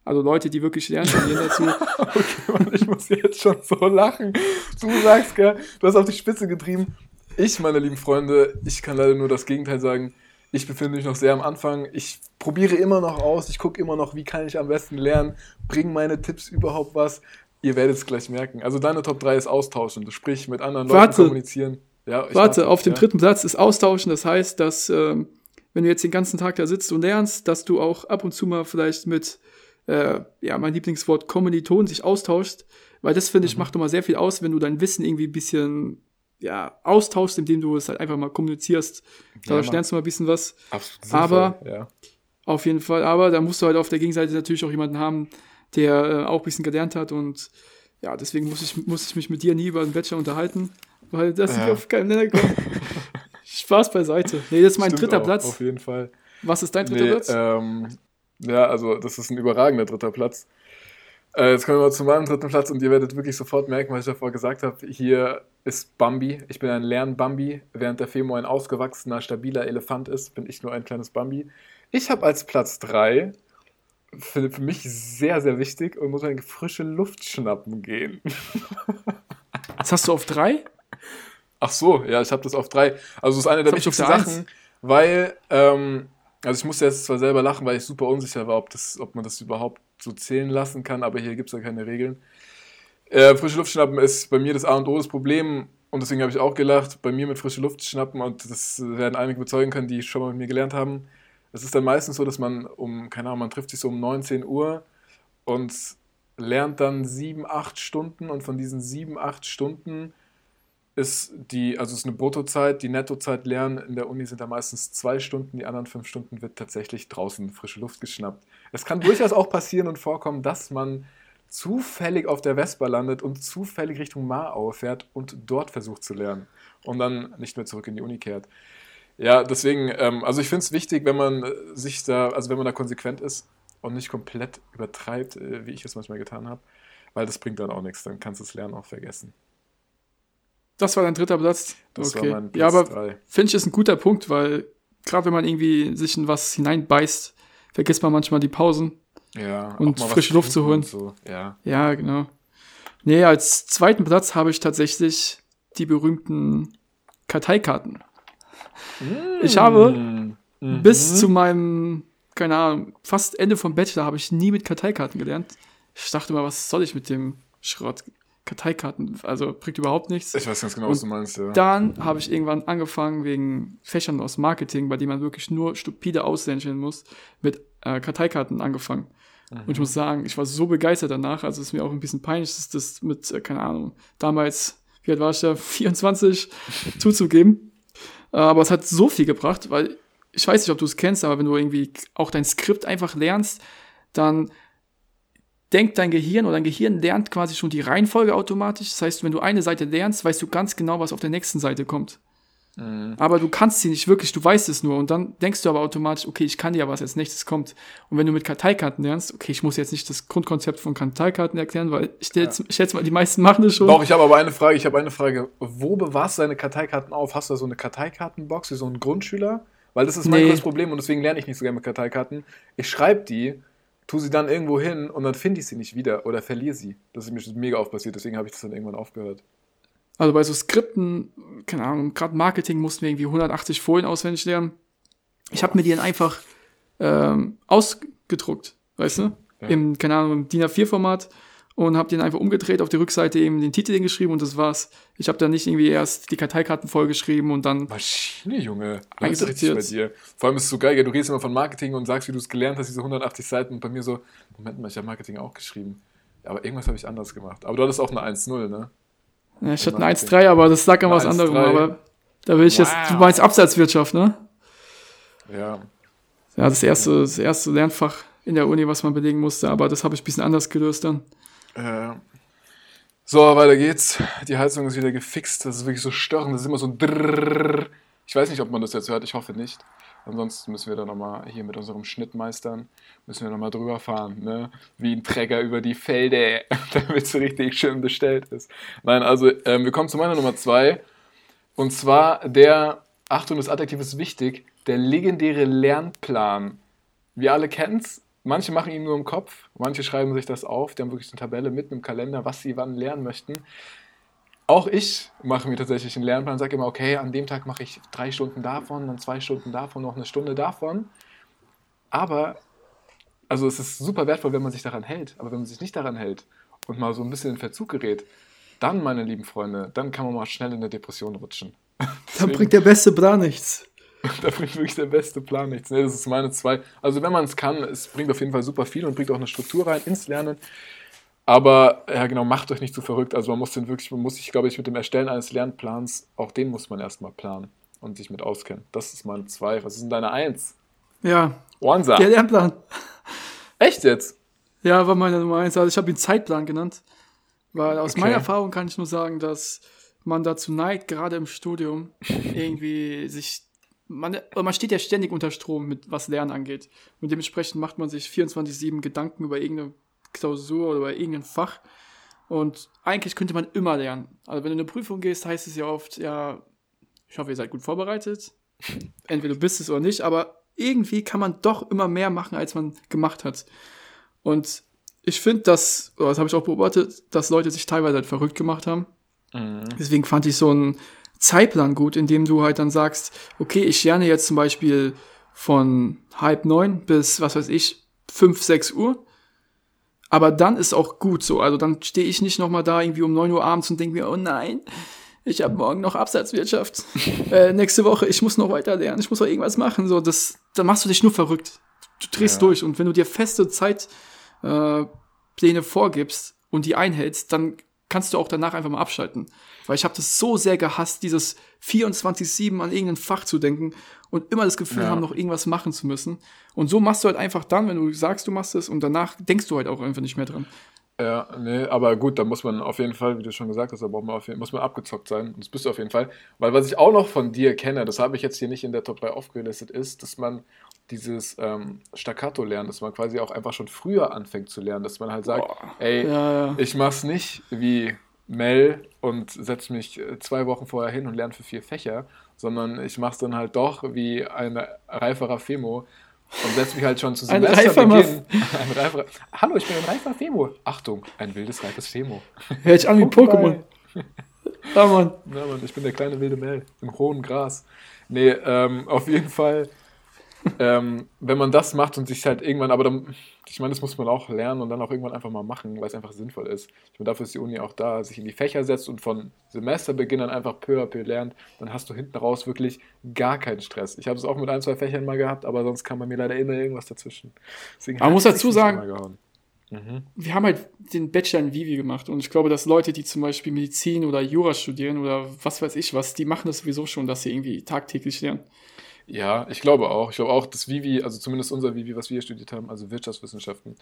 also Leute, die wirklich lernen, tendieren dazu, okay, Mann, ich muss jetzt schon so lachen. Du sagst, gell, du hast auf die Spitze getrieben. Ich, meine lieben Freunde, ich kann leider nur das Gegenteil sagen. Ich befinde mich noch sehr am Anfang. Ich probiere immer noch aus. Ich gucke immer noch, wie kann ich am besten lernen. Bringen meine Tipps überhaupt was? Ihr werdet es gleich merken. Also deine Top 3 ist austauschen. Du sprich mit anderen Leuten Warte. kommunizieren. Ja, ich Warte, auf dem ja. dritten Platz ist Austauschen. Das heißt, dass, ähm, wenn du jetzt den ganzen Tag da sitzt und lernst, dass du auch ab und zu mal vielleicht mit, äh, ja, mein Lieblingswort Kommilitonen sich austauschst. Weil das, finde ich, Mhm. macht immer sehr viel aus, wenn du dein Wissen irgendwie ein bisschen ja, austauschst, indem du es halt einfach mal kommunizierst. Dadurch Mann. lernst du mal ein bisschen was. Absolut Aber- sinnvoll, ja. Auf jeden Fall. Aber da musst du halt auf der Gegenseite natürlich auch jemanden haben, der äh, auch ein bisschen gelernt hat. Und ja, deswegen muss ich, muss ich mich mit dir nie über den Bachelor unterhalten, weil das sind Ja. wir auf keinen Nenner gekommen. Spaß beiseite. Nee, das ist mein Stimmt dritter auch, Platz. Auf jeden Fall. Was ist dein dritter Nee, Platz? ähm, ja, also das ist ein überragender dritter Platz. Äh, jetzt kommen wir mal zu meinem dritten Platz und ihr werdet wirklich sofort merken, was ich davor gesagt habe. Hier ist Bambi. Ich bin ein Lern-Bambi. Während der Femo ein ausgewachsener, stabiler Elefant ist, bin ich nur ein kleines Bambi. Ich habe als Platz 3 für, für mich sehr, sehr wichtig und muss eine frische Luft schnappen gehen. Das hast du auf drei? Ach so, ja, ich habe das auf drei. Also es ist eine der wichtigsten Sachen, Eins. weil, ähm, also ich musste jetzt zwar selber lachen, weil ich super unsicher war, ob, das, ob man das überhaupt so zählen lassen kann, aber hier gibt es ja keine Regeln. Äh, frische Luft schnappen ist bei mir das A und O das Problem und deswegen habe ich auch gelacht, bei mir mit frische Luft schnappen und das werden einige bezeugen können, die schon mal mit mir gelernt haben. Es ist dann meistens so, dass man um, keine Ahnung, man trifft sich so um 19 Uhr und lernt dann sieben, acht Stunden und von diesen sieben, acht Stunden ist die, also ist eine Bruttozeit, die Nettozeit lernen in der Uni sind da meistens zwei Stunden, die anderen fünf Stunden wird tatsächlich draußen frische Luft geschnappt. Es kann durchaus auch passieren und vorkommen, dass man zufällig auf der Vespa landet und zufällig Richtung Marau fährt und dort versucht zu lernen und dann nicht mehr zurück in die Uni kehrt. Ja, deswegen, ähm, also ich finde es wichtig, wenn man äh, sich da, also wenn man da konsequent ist und nicht komplett übertreibt, äh, wie ich es manchmal getan habe, weil das bringt dann auch nichts, dann kannst du das Lernen auch vergessen. Das war dein dritter Platz? Das okay. war mein Platz ja, aber finde ich ist ein guter Punkt, weil gerade wenn man irgendwie sich in was hineinbeißt, vergisst man manchmal die Pausen. Ja, Und frische Luft zu holen. So. Ja. Ja, genau. Nee, als zweiten Platz habe ich tatsächlich die berühmten Karteikarten. Ich habe Mhm. bis zu meinem, keine Ahnung, fast Ende vom Bachelor habe ich nie mit Karteikarten gelernt. Ich dachte mal, was soll ich mit dem Schrott? Karteikarten, also bringt überhaupt nichts. Ich weiß ganz genau, was du meinst, ja. Dann habe ich irgendwann angefangen, wegen Fächern aus Marketing, bei denen man wirklich nur stupide aushändigen muss, mit äh, Karteikarten angefangen. Und ich muss sagen, ich war so begeistert danach, also es ist mir auch ein bisschen peinlich, dass das mit, äh, keine Ahnung, damals, wie alt war ich da, 24 zuzugeben. Äh, aber es hat so viel gebracht, weil ich weiß nicht, ob du es kennst, aber wenn du irgendwie auch dein Skript einfach lernst, dann denkt dein Gehirn oder dein Gehirn lernt quasi schon die Reihenfolge automatisch. Das heißt, wenn du eine Seite lernst, weißt du ganz genau, was auf der nächsten Seite kommt. Aber du kannst sie nicht wirklich, du weißt es nur und dann denkst du aber automatisch, okay, ich kann dir was als nächstes kommt. Und wenn du mit Karteikarten lernst, okay, ich muss jetzt nicht das Grundkonzept von Karteikarten erklären, weil ich, jetzt, ich schätze mal, die meisten machen das schon. Doch, ich habe aber eine Frage. Ich habe eine Frage. Wo bewahrst du deine Karteikarten auf? Hast du da so eine Karteikartenbox wie so ein Grundschüler? Weil das ist mein Nee. größtes Problem und deswegen lerne ich nicht so gerne mit Karteikarten. Ich schreibe die, tue sie dann irgendwo hin und dann finde ich sie nicht wieder oder verliere sie. Das ist mir schon mega oft passiert, deswegen habe ich das dann irgendwann aufgehört. Also bei so Skripten, keine Ahnung, gerade Marketing mussten wir irgendwie 180 Folien auswendig lernen. Ich habe mir die dann einfach ähm, ausgedruckt, weißt du? Ja. Im, keine Ahnung, im DIN A4-Format und habe den einfach umgedreht, auf die Rückseite eben den Titel hingeschrieben und das war's. Ich habe da nicht irgendwie erst die Karteikarten vollgeschrieben und dann Maschine, Junge. Läuft richtig bei dir. Vor allem ist es so geil, du redest immer von Marketing und sagst, wie du es gelernt hast, diese 180 Seiten und bei mir so, Moment mal, ich habe Marketing auch geschrieben. Aber irgendwas habe ich anders gemacht. Aber du hattest auch eine 1-0, ne? Ja, ich hatte eine Marketing. 1,3, aber das lag an was anderem. 1,3. Aber da will ich jetzt, du meinst Absatzwirtschaft, ne? Ja. Ja, das erste, das erste Lernfach in der Uni, was man belegen musste, aber das habe ich ein bisschen anders gelöst dann. Äh, so, weiter geht's. Die Heizung ist wieder gefixt. Das ist wirklich so störend. Das ist immer so ein Drrrr. Ich weiß nicht, ob man das jetzt hört. Ich hoffe nicht. Ansonsten müssen wir da nochmal hier mit unserem Schnittmeistern, müssen wir nochmal drüber fahren, ne? Wie ein Träger über die Felder, damit es richtig schön bestellt ist. Nein, also ähm, wir kommen zu meiner Nummer zwei. Und zwar der, Achtung, das Adjektiv ist wichtig, der legendäre Lernplan. Wir alle kennen's. Manche machen ihn nur im Kopf, manche schreiben sich das auf. Die haben wirklich eine Tabelle mitten im Kalender, was sie wann lernen möchten. Auch ich mache mir tatsächlich einen Lernplan, sage immer, okay, an dem Tag mache ich drei Stunden davon, dann zwei Stunden davon, noch eine Stunde davon. Aber, also es ist super wertvoll, wenn man sich daran hält. Aber wenn man sich nicht daran hält und mal so ein bisschen in Verzug gerät, dann, meine lieben Freunde, dann kann man mal schnell in eine Depression rutschen. Dann bringt der beste Plan nichts. Da bringt wirklich der beste Plan nichts. Nee, das ist meine zwei. Also wenn man es kann, es bringt auf jeden Fall super viel und bringt auch eine Struktur rein ins Lernen. Aber ja genau, macht euch nicht zu verrückt. Also man muss den wirklich, man muss sich, glaube ich, mit dem Erstellen eines Lernplans, auch den muss man erstmal planen und sich mit auskennen. Das ist meine zwei. Was ist denn deine Eins? Ja, Wanza. der Lernplan. Echt jetzt? Ja, war meine Nummer eins. Also ich habe ihn Zeitplan genannt. Weil aus Okay. meiner Erfahrung kann ich nur sagen, dass man dazu neigt, gerade im Studium, irgendwie sich. Man, man steht ja ständig unter Strom, mit was Lernen angeht. Und dementsprechend macht man sich 24-7 Gedanken über irgendeine Klausur oder über irgendein Fach. Und eigentlich könnte man immer lernen. Also wenn du in eine Prüfung gehst, heißt es ja oft, ja, ich hoffe, ihr seid gut vorbereitet. Entweder du bist es oder nicht, aber irgendwie kann man doch immer mehr machen, als man gemacht hat. Und ich finde, dass, das habe ich auch beobachtet, dass Leute sich teilweise halt verrückt gemacht haben. Deswegen fand ich so einen Zeitplan gut, in dem du halt dann sagst, okay, ich lerne jetzt zum Beispiel von halb neun bis, was weiß ich, fünf, sechs Uhr. Aber dann ist auch gut so. Also dann stehe ich nicht nochmal da irgendwie um neun Uhr abends und denke mir, oh nein, ich habe morgen noch Absatzwirtschaft. äh, nächste Woche, ich muss noch weiter lernen, ich muss noch irgendwas machen. So, das, dann machst du dich nur verrückt. Du drehst Ja. durch. Und wenn du dir feste Zeitpläne äh, vorgibst und die einhältst, dann kannst du auch danach einfach mal abschalten. Weil ich habe das so sehr gehasst, dieses 24-7 an irgendein Fach zu denken und immer das Gefühl Ja. haben, noch irgendwas machen zu müssen. Und so machst du halt einfach dann, wenn du sagst, du machst es und danach denkst du halt auch einfach nicht mehr dran. Ja, nee, aber gut, da muss man auf jeden Fall, wie du schon gesagt hast, da man jeden, muss man abgezockt sein. Und das bist du auf jeden Fall. Weil was ich auch noch von dir kenne, das habe ich jetzt hier nicht in der Top 3 aufgelistet, ist, dass man dieses ähm, Staccato lernt, dass man quasi auch einfach schon früher anfängt zu lernen, dass man halt sagt, Boah. ey, Ja, ja. ich mach's nicht wie Mel und setz mich äh, zwei Wochen vorher hin und lerne für vier Fächer, sondern ich mach's dann halt doch wie ein reiferer Femo und setz mich halt schon zu Ein reifer Semesterbeginn. ein reiferer, Hallo, ich bin ein reifer Femo. Achtung, ein wildes, reifes Femo. Hört sich an wie Pokémon. Ja, Mann. Ja, Mann, ich bin der kleine wilde Mel im hohen Gras. Nee, ähm, auf jeden Fall, ähm, wenn man das macht und sich halt irgendwann, aber dann, ich meine, das muss man auch lernen und dann auch irgendwann einfach mal machen, weil es einfach sinnvoll ist. Ich meine, dafür ist die Uni auch da, sich in die Fächer setzt und von Semesterbeginn an einfach peu à peu lernt, dann hast du hinten raus wirklich gar keinen Stress. Ich habe es auch mit ein, zwei Fächern mal gehabt, aber sonst kam bei mir leider immer irgendwas dazwischen. Deswegen Man muss dazu sagen-. Mhm. wir haben halt den Bachelor in Vivi gemacht und ich glaube, dass Leute, die zum Beispiel Medizin oder Jura studieren oder was weiß ich was, die machen das sowieso schon, dass sie irgendwie tagtäglich lernen. Ja, ich glaube auch. Ich glaube auch, dass Vivi, also zumindest unser Vivi, was wir studiert haben, also Wirtschaftswissenschaften,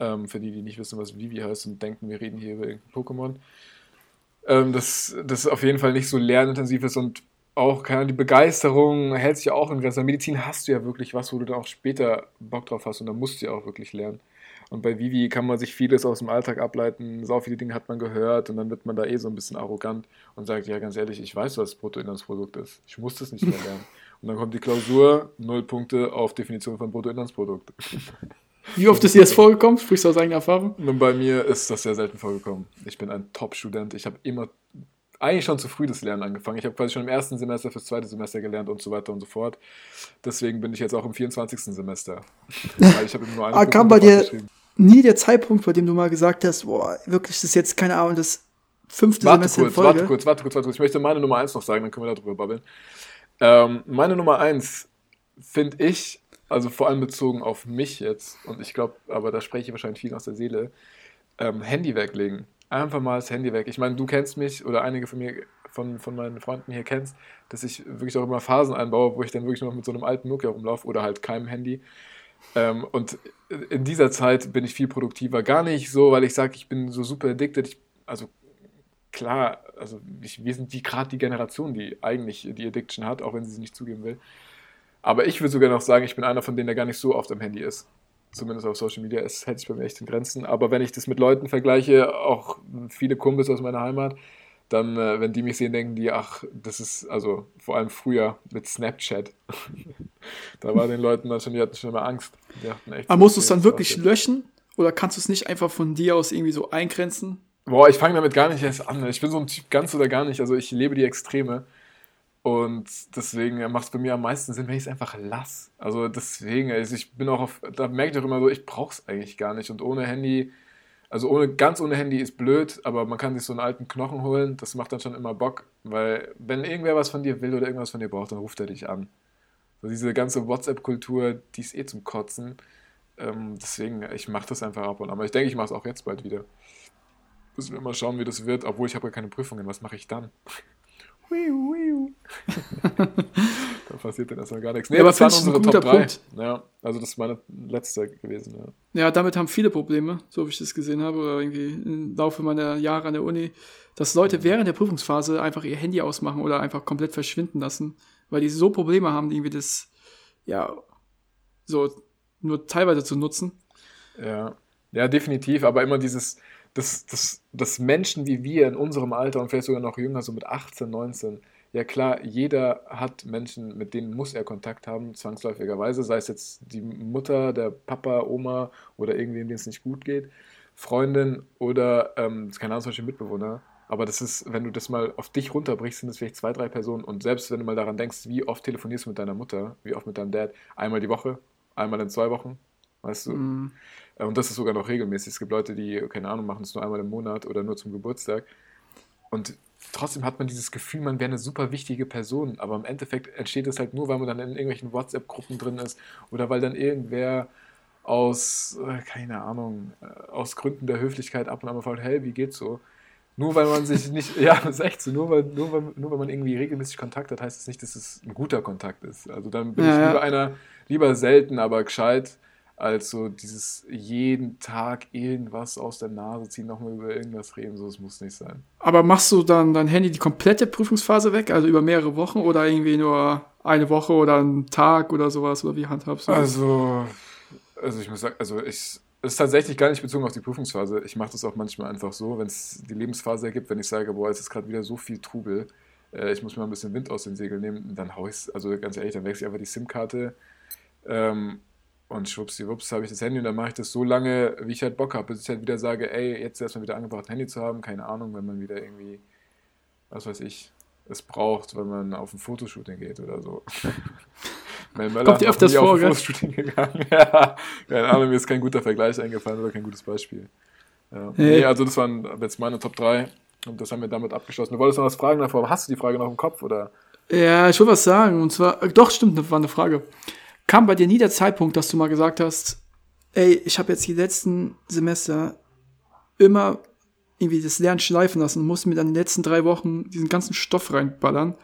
ähm, für die, die nicht wissen, was Vivi heißt und denken, wir reden hier über irgendein Pokémon, ähm, dass das auf jeden Fall nicht so lernintensiv ist und auch, keine Ahnung, die Begeisterung hält sich ja auch in Grenzen. Medizin hast du ja wirklich was, wo du dann auch später Bock drauf hast und dann musst du ja auch wirklich lernen. Und bei Vivi kann man sich vieles aus dem Alltag ableiten, so viele Dinge hat man gehört und dann wird man da eh so ein bisschen arrogant und sagt, ja, ganz ehrlich, ich weiß, was Bruttoinlandsprodukt ist. Ich muss das nicht mehr lernen. Und dann kommt die Klausur, null Punkte auf Definition von Bruttoinlandsprodukt. Wie oft ist dir das vorgekommen? Sprichst du aus eigener Erfahrung? Und bei mir ist das sehr selten vorgekommen. Ich bin ein Top-Student. Ich habe immer, eigentlich schon zu früh das Lernen angefangen. Ich habe quasi schon im ersten Semester fürs zweite Semester gelernt und so weiter und so fort. Deswegen bin ich jetzt auch im 24. Semester. Ich habe immer nur eine Ah, kam bei dir nie der Zeitpunkt, bei dem du mal gesagt hast, boah, wirklich, das ist jetzt, keine Ahnung, das fünfte Warte Semester in kurz, Folge. warte kurz, warte kurz, warte kurz. Ich möchte meine Nummer 1 noch sagen, dann können wir darüber babbeln. Ähm, meine Nummer 1 finde ich, also vor allem bezogen auf mich jetzt, und ich glaube, aber da spreche ich wahrscheinlich viel aus der Seele, ähm, Handy weglegen. Einfach mal das Handy weg. Ich meine, du kennst mich oder einige von mir, von, von meinen Freunden hier kennst, dass ich wirklich auch immer Phasen einbaue, wo ich dann wirklich noch mit so einem alten Nokia rumlaufe oder halt keinem Handy. Ähm, und in dieser Zeit bin ich viel produktiver. Gar nicht so, weil ich sage, ich bin so super addicted. Ich, also klar, also ich, wir sind die gerade die Generation, die eigentlich die Addiction hat, auch wenn sie sie nicht zugeben will. Aber ich würde sogar noch sagen, ich bin einer von denen, der gar nicht so oft am Handy ist. Zumindest auf Social Media. Es hält sich bei mir echt in Grenzen. Aber wenn ich das mit Leuten vergleiche, auch viele Kumpels aus meiner Heimat, dann, äh, wenn die mich sehen, denken die, ach, das ist, also vor allem früher mit Snapchat. da war den Leuten dann schon, die hatten schon immer Angst. Die dachten echt, Aber so, musst du es dann wirklich löschen? Oder kannst du es nicht einfach von dir aus irgendwie so eingrenzen? Boah, ich fange damit gar nicht erst an. Ich bin so ein Typ ganz oder gar nicht. Also ich lebe die Extreme. Und deswegen macht es bei mir am meisten Sinn, wenn ich es einfach lasse. Also deswegen, also ich bin auch auf, da merke ich auch immer so, ich brauche es eigentlich gar nicht. Und ohne Handy, also ohne, ganz ohne Handy ist blöd, aber man kann sich so einen alten Knochen holen, das macht dann schon immer Bock. Weil wenn irgendwer was von dir will oder irgendwas von dir braucht, dann ruft er dich an. So diese ganze WhatsApp-Kultur, die ist eh zum Kotzen. Ähm, deswegen, ich mache das einfach ab und an. Aber ich denke, ich mache es auch jetzt bald wieder. Müssen wir mal schauen, wie das wird. Obwohl ich habe ja keine Prüfungen. Was mache ich dann? Da passiert dann erstmal gar nichts. Nee, Ja, aber das waren unsere Top guter 3. Punkt? Ja, also das ist meine letzte gewesen. Ja. Ja, damit haben viele Probleme, so wie ich das gesehen habe, oder irgendwie im Laufe meiner Jahre an der Uni, dass Leute während der Prüfungsphase einfach ihr Handy ausmachen oder einfach komplett verschwinden lassen, weil die so Probleme haben, irgendwie das, ja, so nur teilweise zu nutzen. Ja, ja, definitiv, aber immer dieses, dass, dass, dass Menschen wie wir in unserem Alter und vielleicht sogar noch jünger, so mit 18, 19, ja klar, jeder hat Menschen, mit denen muss er Kontakt haben, zwangsläufigerweise, sei es jetzt die Mutter, der Papa, Oma oder irgendwem, dem es nicht gut geht, Freundin oder, ähm, keine Ahnung, zum Beispiel Mitbewohner. Aber das ist, wenn du das mal auf dich runterbrichst, sind es vielleicht zwei, drei Personen. Und selbst wenn du mal daran denkst, wie oft telefonierst du mit deiner Mutter, wie oft mit deinem Dad, einmal die Woche, einmal in zwei Wochen, weißt du? Mm, Und das ist sogar noch regelmäßig. Es gibt Leute, die, keine Ahnung, machen es nur einmal im Monat oder nur zum Geburtstag. Und trotzdem hat man dieses Gefühl, man wäre eine super wichtige Person. Aber im Endeffekt entsteht es halt nur, weil man dann in irgendwelchen WhatsApp-Gruppen drin ist oder weil dann irgendwer aus, äh, keine Ahnung, äh, aus Gründen der Höflichkeit ab und an mal fragt, hey, wie geht's so? Nur weil man sich nicht, ja, das ist echt so, nur weil, nur, weil, nur weil man irgendwie regelmäßig Kontakt hat, heißt es das nicht, dass es ein guter Kontakt ist. Also dann bin Ja, ich ja. lieber einer, lieber selten, aber gescheit, als so dieses jeden Tag irgendwas aus der Nase ziehen, nochmal über irgendwas reden, so, das muss nicht sein. Aber machst du dann dein Handy die komplette Prüfungsphase weg, also über mehrere Wochen oder irgendwie nur eine Woche oder einen Tag oder sowas, oder wie handhabst du das? Also, also ich muss sagen, also ich, es ist tatsächlich gar nicht bezogen auf die Prüfungsphase. Ich mache das auch manchmal einfach so, wenn es die Lebensphase ergibt, wenn ich sage, boah, es ist gerade wieder so viel Trubel, äh, ich muss mir mal ein bisschen Wind aus den Segeln nehmen, dann hau ich also ganz ehrlich, dann wechsle ich einfach die SIM-Karte ähm, und schwuppsiwupps habe ich das Handy und dann mache ich das so lange, wie ich halt Bock habe, bis ich halt wieder sage, ey, jetzt erstmal wieder angebracht, ein Handy zu haben, keine Ahnung, wenn man wieder irgendwie, was weiß ich, es braucht, wenn man auf ein Fotoshooting geht oder so. Mel Möller Kommt noch öfters nie auf vor, ein gell? Fotoshooting gegangen. ja, keine Ahnung, mir ist kein guter Vergleich eingefallen oder kein gutes Beispiel. Ja. Nee. Nee, also das waren jetzt meine Top 3 und das haben wir damit abgeschlossen. Du wolltest noch was fragen davor, hast du die Frage noch im Kopf oder? Ja, ich will was sagen. Und zwar, doch, stimmt, das war eine Frage. Kam bei dir nie der Zeitpunkt, dass du mal gesagt hast, ey, ich habe jetzt die letzten Semester immer irgendwie das Lernen schleifen lassen, musste mir dann die letzten drei Wochen diesen ganzen Stoff reinballern.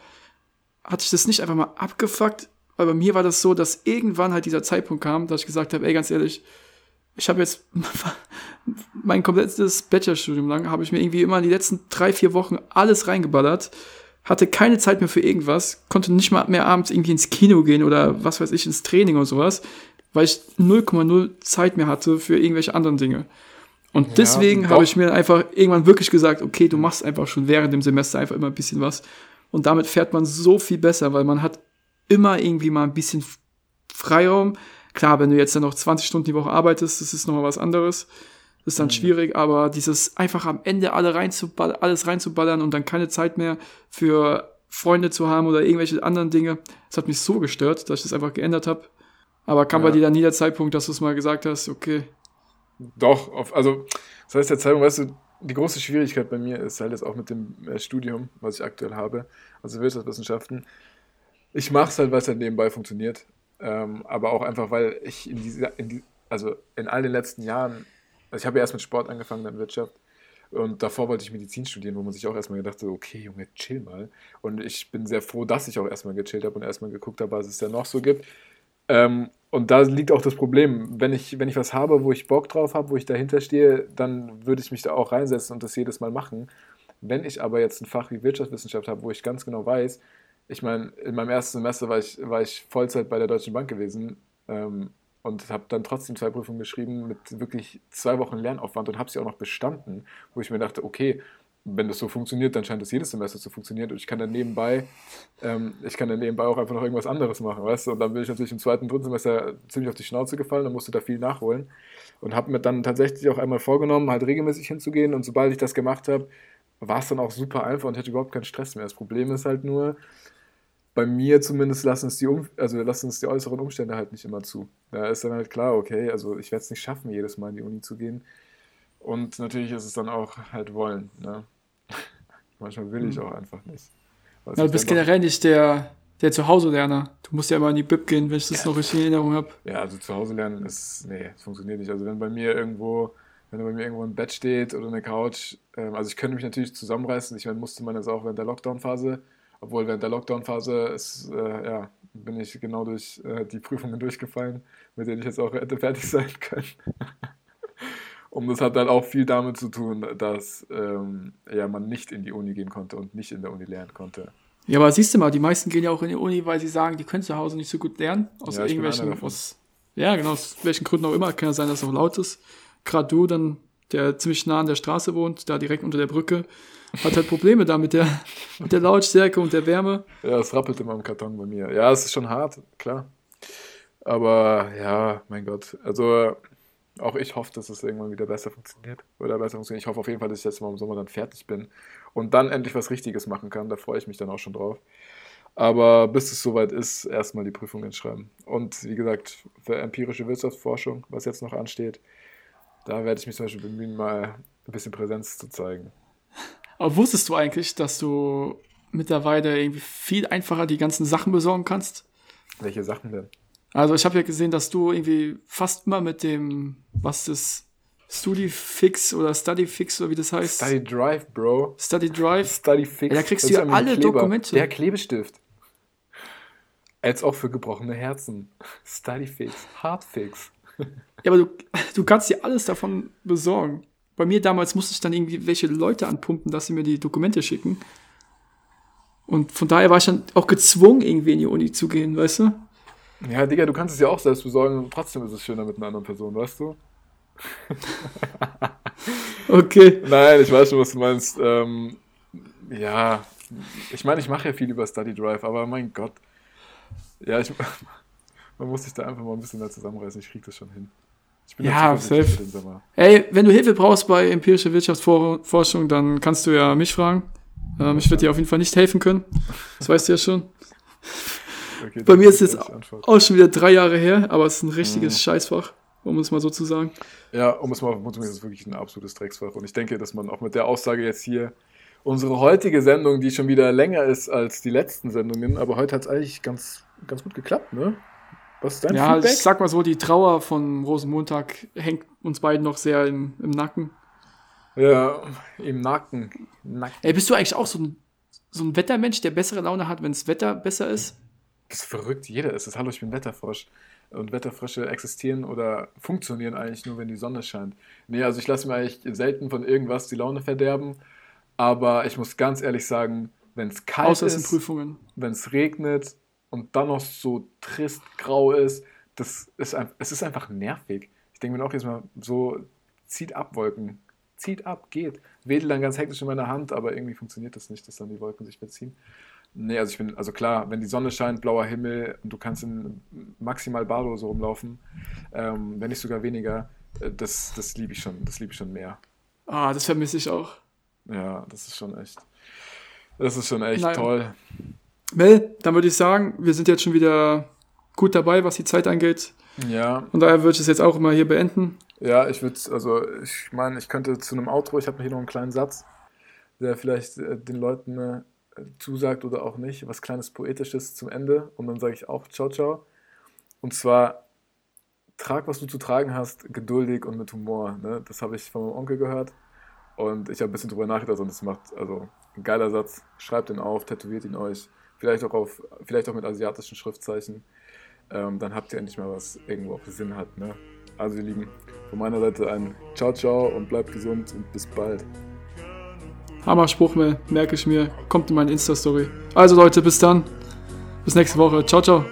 Hat sich das nicht einfach mal abgefuckt? Weil bei mir war das so, dass irgendwann halt dieser Zeitpunkt kam, dass ich gesagt habe, ey, ganz ehrlich, ich habe jetzt mein komplettes Bachelorstudium lang, habe ich mir irgendwie immer in die letzten drei, vier Wochen alles reingeballert, hatte keine Zeit mehr für irgendwas, konnte nicht mal mehr abends irgendwie ins Kino gehen oder was weiß ich, ins Training oder sowas, weil ich 0,0 Zeit mehr hatte für irgendwelche anderen Dinge. Und deswegen doch. habe ich mir einfach irgendwann wirklich gesagt, okay, du machst einfach schon während dem Semester einfach immer ein bisschen was. Und damit fährt man so viel besser, weil man hat immer irgendwie mal ein bisschen Freiraum. Klar, wenn du jetzt dann noch 20 Stunden die Woche arbeitest, das ist nochmal was anderes. Das ist dann schwierig, aber dieses einfach am Ende alle reinzuball alles reinzuballern und dann keine Zeit mehr für Freunde zu haben oder irgendwelche anderen Dinge, das hat mich so gestört, dass ich das einfach geändert habe. Aber kam bei Ja. dir dann nie der Zeitpunkt, dass du es mal gesagt hast, okay, Doch, also das heißt der Zeitpunkt, weißt du, die große Schwierigkeit bei mir ist halt jetzt auch mit dem äh, Studium, was ich aktuell habe, also Wirtschaftswissenschaften. Ich mache es halt, weil es halt nebenbei funktioniert, ähm, aber auch einfach, weil ich in diese, in die, also in all den letzten Jahren, also ich habe ja erst mit Sport angefangen, dann Wirtschaft und davor wollte ich Medizin studieren, wo man sich auch erstmal gedacht hat, okay, Junge, chill mal. Und ich bin sehr froh, dass ich auch erstmal gechillt habe und erstmal geguckt habe, was es da noch so gibt. Ähm, und da liegt auch das Problem. Wenn ich, wenn ich was habe, wo ich Bock drauf habe, wo ich dahinter stehe, dann würde ich mich da auch reinsetzen und das jedes Mal machen. Wenn ich aber jetzt ein Fach wie Wirtschaftswissenschaft habe, wo ich ganz genau weiß, ich meine, in meinem ersten Semester war ich, war ich Vollzeit bei der Deutschen Bank gewesen ähm, und habe dann trotzdem zwei Prüfungen geschrieben mit wirklich zwei Wochen Lernaufwand und habe sie auch noch bestanden, wo ich mir dachte, okay, wenn das so funktioniert, dann scheint das jedes Semester zu funktionieren und ich kann dann nebenbei, ähm, ich kann dann nebenbei auch einfach noch irgendwas anderes machen, weißt du? Und dann bin ich natürlich im zweiten, dritten Semester ziemlich auf die Schnauze gefallen und musste da viel nachholen und habe mir dann tatsächlich auch einmal vorgenommen, halt regelmäßig hinzugehen und sobald ich das gemacht habe, war es dann auch super einfach und hätte überhaupt keinen Stress mehr. Das Problem ist halt nur, bei mir zumindest lassen es die, um also lassen es die äußeren Umstände halt nicht immer zu. Da ist dann halt klar, okay, also ich werde es nicht schaffen, jedes Mal in die Uni zu gehen. Und natürlich ist es dann auch halt wollen. Ne? Manchmal will ich auch einfach nicht. Mhm. ja, du ist bist generell nicht der der Zuhause-Lerner. Du musst ja immer in die Bib gehen, wenn ich das noch richtig in Erinnerung habe. Ja, also zu Hause lernen ist, nee, das funktioniert nicht. Also wenn bei mir irgendwo, wenn bei mir irgendwo ein Bett steht oder eine Couch, ähm, also ich könnte mich natürlich zusammenreißen. Ich meine, musste man das auch während der Lockdown-Phase, obwohl während der Lockdown-Phase äh, ja, bin ich genau durch äh, die Prüfungen durchgefallen, mit denen ich jetzt auch hätte fertig sein können. Und das hat dann auch viel damit zu tun, dass ähm, ja, man nicht in die Uni gehen konnte und nicht in der Uni lernen konnte. Ja, aber siehst du mal, die meisten gehen ja auch in die Uni, weil sie sagen, die können zu Hause nicht so gut lernen. Aus Ja, irgendwelchen, aus, ja, genau, aus welchen Gründen auch immer. Kann ja sein, dass es auch laut ist. Gerade du, dann, der ziemlich nah an der Straße wohnt, da direkt unter der Brücke, hat halt Probleme da mit der, mit der Lautstärke und der Wärme. Ja, es rappelt immer im Karton bei mir. Ja, es ist schon hart, klar. Aber ja, mein Gott. Also auch ich hoffe, dass es irgendwann wieder besser funktioniert. Oder besser funktioniert. Ich hoffe auf jeden Fall, dass ich jetzt mal im Sommer dann fertig bin und dann endlich was Richtiges machen kann. Da freue ich mich dann auch schon drauf. Aber bis es soweit ist, erstmal die Prüfungen schreiben. Und wie gesagt, für empirische Wirtschaftsforschung, was jetzt noch ansteht, da werde ich mich zum Beispiel bemühen, mal ein bisschen Präsenz zu zeigen. Aber wusstest du eigentlich, dass du mittlerweile irgendwie viel einfacher die ganzen Sachen besorgen kannst? Welche Sachen denn? Also ich habe ja gesehen, dass du irgendwie fast immer mit dem, was ist, StudiFix oder StudyFix oder wie das heißt, Study Drive, Bro. Study Drive, Study Fix. Ja, da kriegst Das du ja alle Dokumente. Der Klebestift. Als auch für gebrochene Herzen. Study Fix. Hard Fix. Ja, aber du, du kannst dir alles davon besorgen. Bei mir damals musste ich dann irgendwie welche Leute anpumpen, dass sie mir die Dokumente schicken. Und von daher war ich dann auch gezwungen, irgendwie in die Uni zu gehen, weißt du? Ja, Digga, du kannst es ja auch selbst besorgen und trotzdem ist es schöner mit einer anderen Person, weißt du? Okay. Nein, ich weiß schon, was du meinst. Ähm, ja, ich meine, ich mache ja viel über Study Drive, aber mein Gott. Ja, ich, man muss sich da einfach mal ein bisschen mehr zusammenreißen. Ich krieg das schon hin. Ich bin Ja, safe. Ey, wenn du Hilfe brauchst bei empirischer Wirtschaftsforschung, dann kannst du ja mich fragen. Ähm, ich werde dir auf jeden Fall nicht helfen können. Das weißt du ja schon. Okay, Bei mir ist Antwort. auch schon wieder drei Jahre her, aber es ist ein Mhm. richtiges Scheißfach, um es mal so zu sagen. Ja, um es mal zu ist es wirklich ein absolutes Drecksfach. Und ich denke, dass man auch mit der Aussage jetzt hier unsere heutige Sendung, die schon wieder länger ist als die letzten Sendungen, aber heute hat es eigentlich ganz, ganz gut geklappt, ne? Was ist dein Ja, Feedback? ich sag mal so, die Trauer von Rosenmontag hängt uns beiden noch sehr im, im Nacken. Ja, im Nacken. Nacken. Ey, bist du eigentlich auch so ein, so ein Wettermensch, der bessere Laune hat, wenn das Wetter besser ist? Das ist verrückt, jeder ist es. Hallo, ich bin Wetterfrosch. Und Wetterfrösche existieren oder funktionieren eigentlich nur, wenn die Sonne scheint. Nee, also ich lasse mir eigentlich selten von irgendwas die Laune verderben. Aber ich muss ganz ehrlich sagen, wenn es kalt Außer ist, Prüfungen. wenn es regnet und dann noch so trist grau ist, das ist, es ist einfach nervig. Ich denke mir auch jetzt mal so, zieht ab Wolken. Zieht ab, geht. Wedel dann ganz hektisch in meiner Hand, aber irgendwie funktioniert das nicht, dass dann die Wolken sich verziehen. Nee, also ich bin, also klar, wenn die Sonne scheint, blauer Himmel und du kannst in maximal Badehose rumlaufen, ähm, wenn nicht sogar weniger, äh, das, das liebe ich schon, das liebe ich schon mehr. Ah, das vermisse ich auch. Ja, das ist schon echt, das ist schon echt Nein. toll. Mel, dann würde ich sagen, wir sind jetzt schon wieder gut dabei, was die Zeit angeht. Ja, Und daher würde ich es jetzt auch immer hier beenden. Ja, ich würde, also ich meine, ich könnte zu einem Outro, ich habe hier noch einen kleinen Satz, der vielleicht äh, den Leuten äh, zusagt oder auch nicht, was kleines Poetisches zum Ende und dann sage ich auch ciao, ciao. Und zwar, trag, was du zu tragen hast, geduldig und mit Humor. Ne? Das habe ich von meinem Onkel gehört und ich habe ein bisschen drüber nachgedacht und es macht, also ein geiler Satz, schreibt ihn auf, tätowiert ihn euch, vielleicht auch, auf, vielleicht auch mit asiatischen Schriftzeichen. Ähm, dann habt ihr endlich mal was irgendwo auch Sinn hat. Ne? Also ihr Lieben, von meiner Seite ein Ciao, ciao und bleibt gesund und bis bald. Hammer-Spruch, Mel, merke ich mir. Kommt in meine Insta-Story. Also Leute, bis dann. Bis nächste Woche. Ciao, ciao.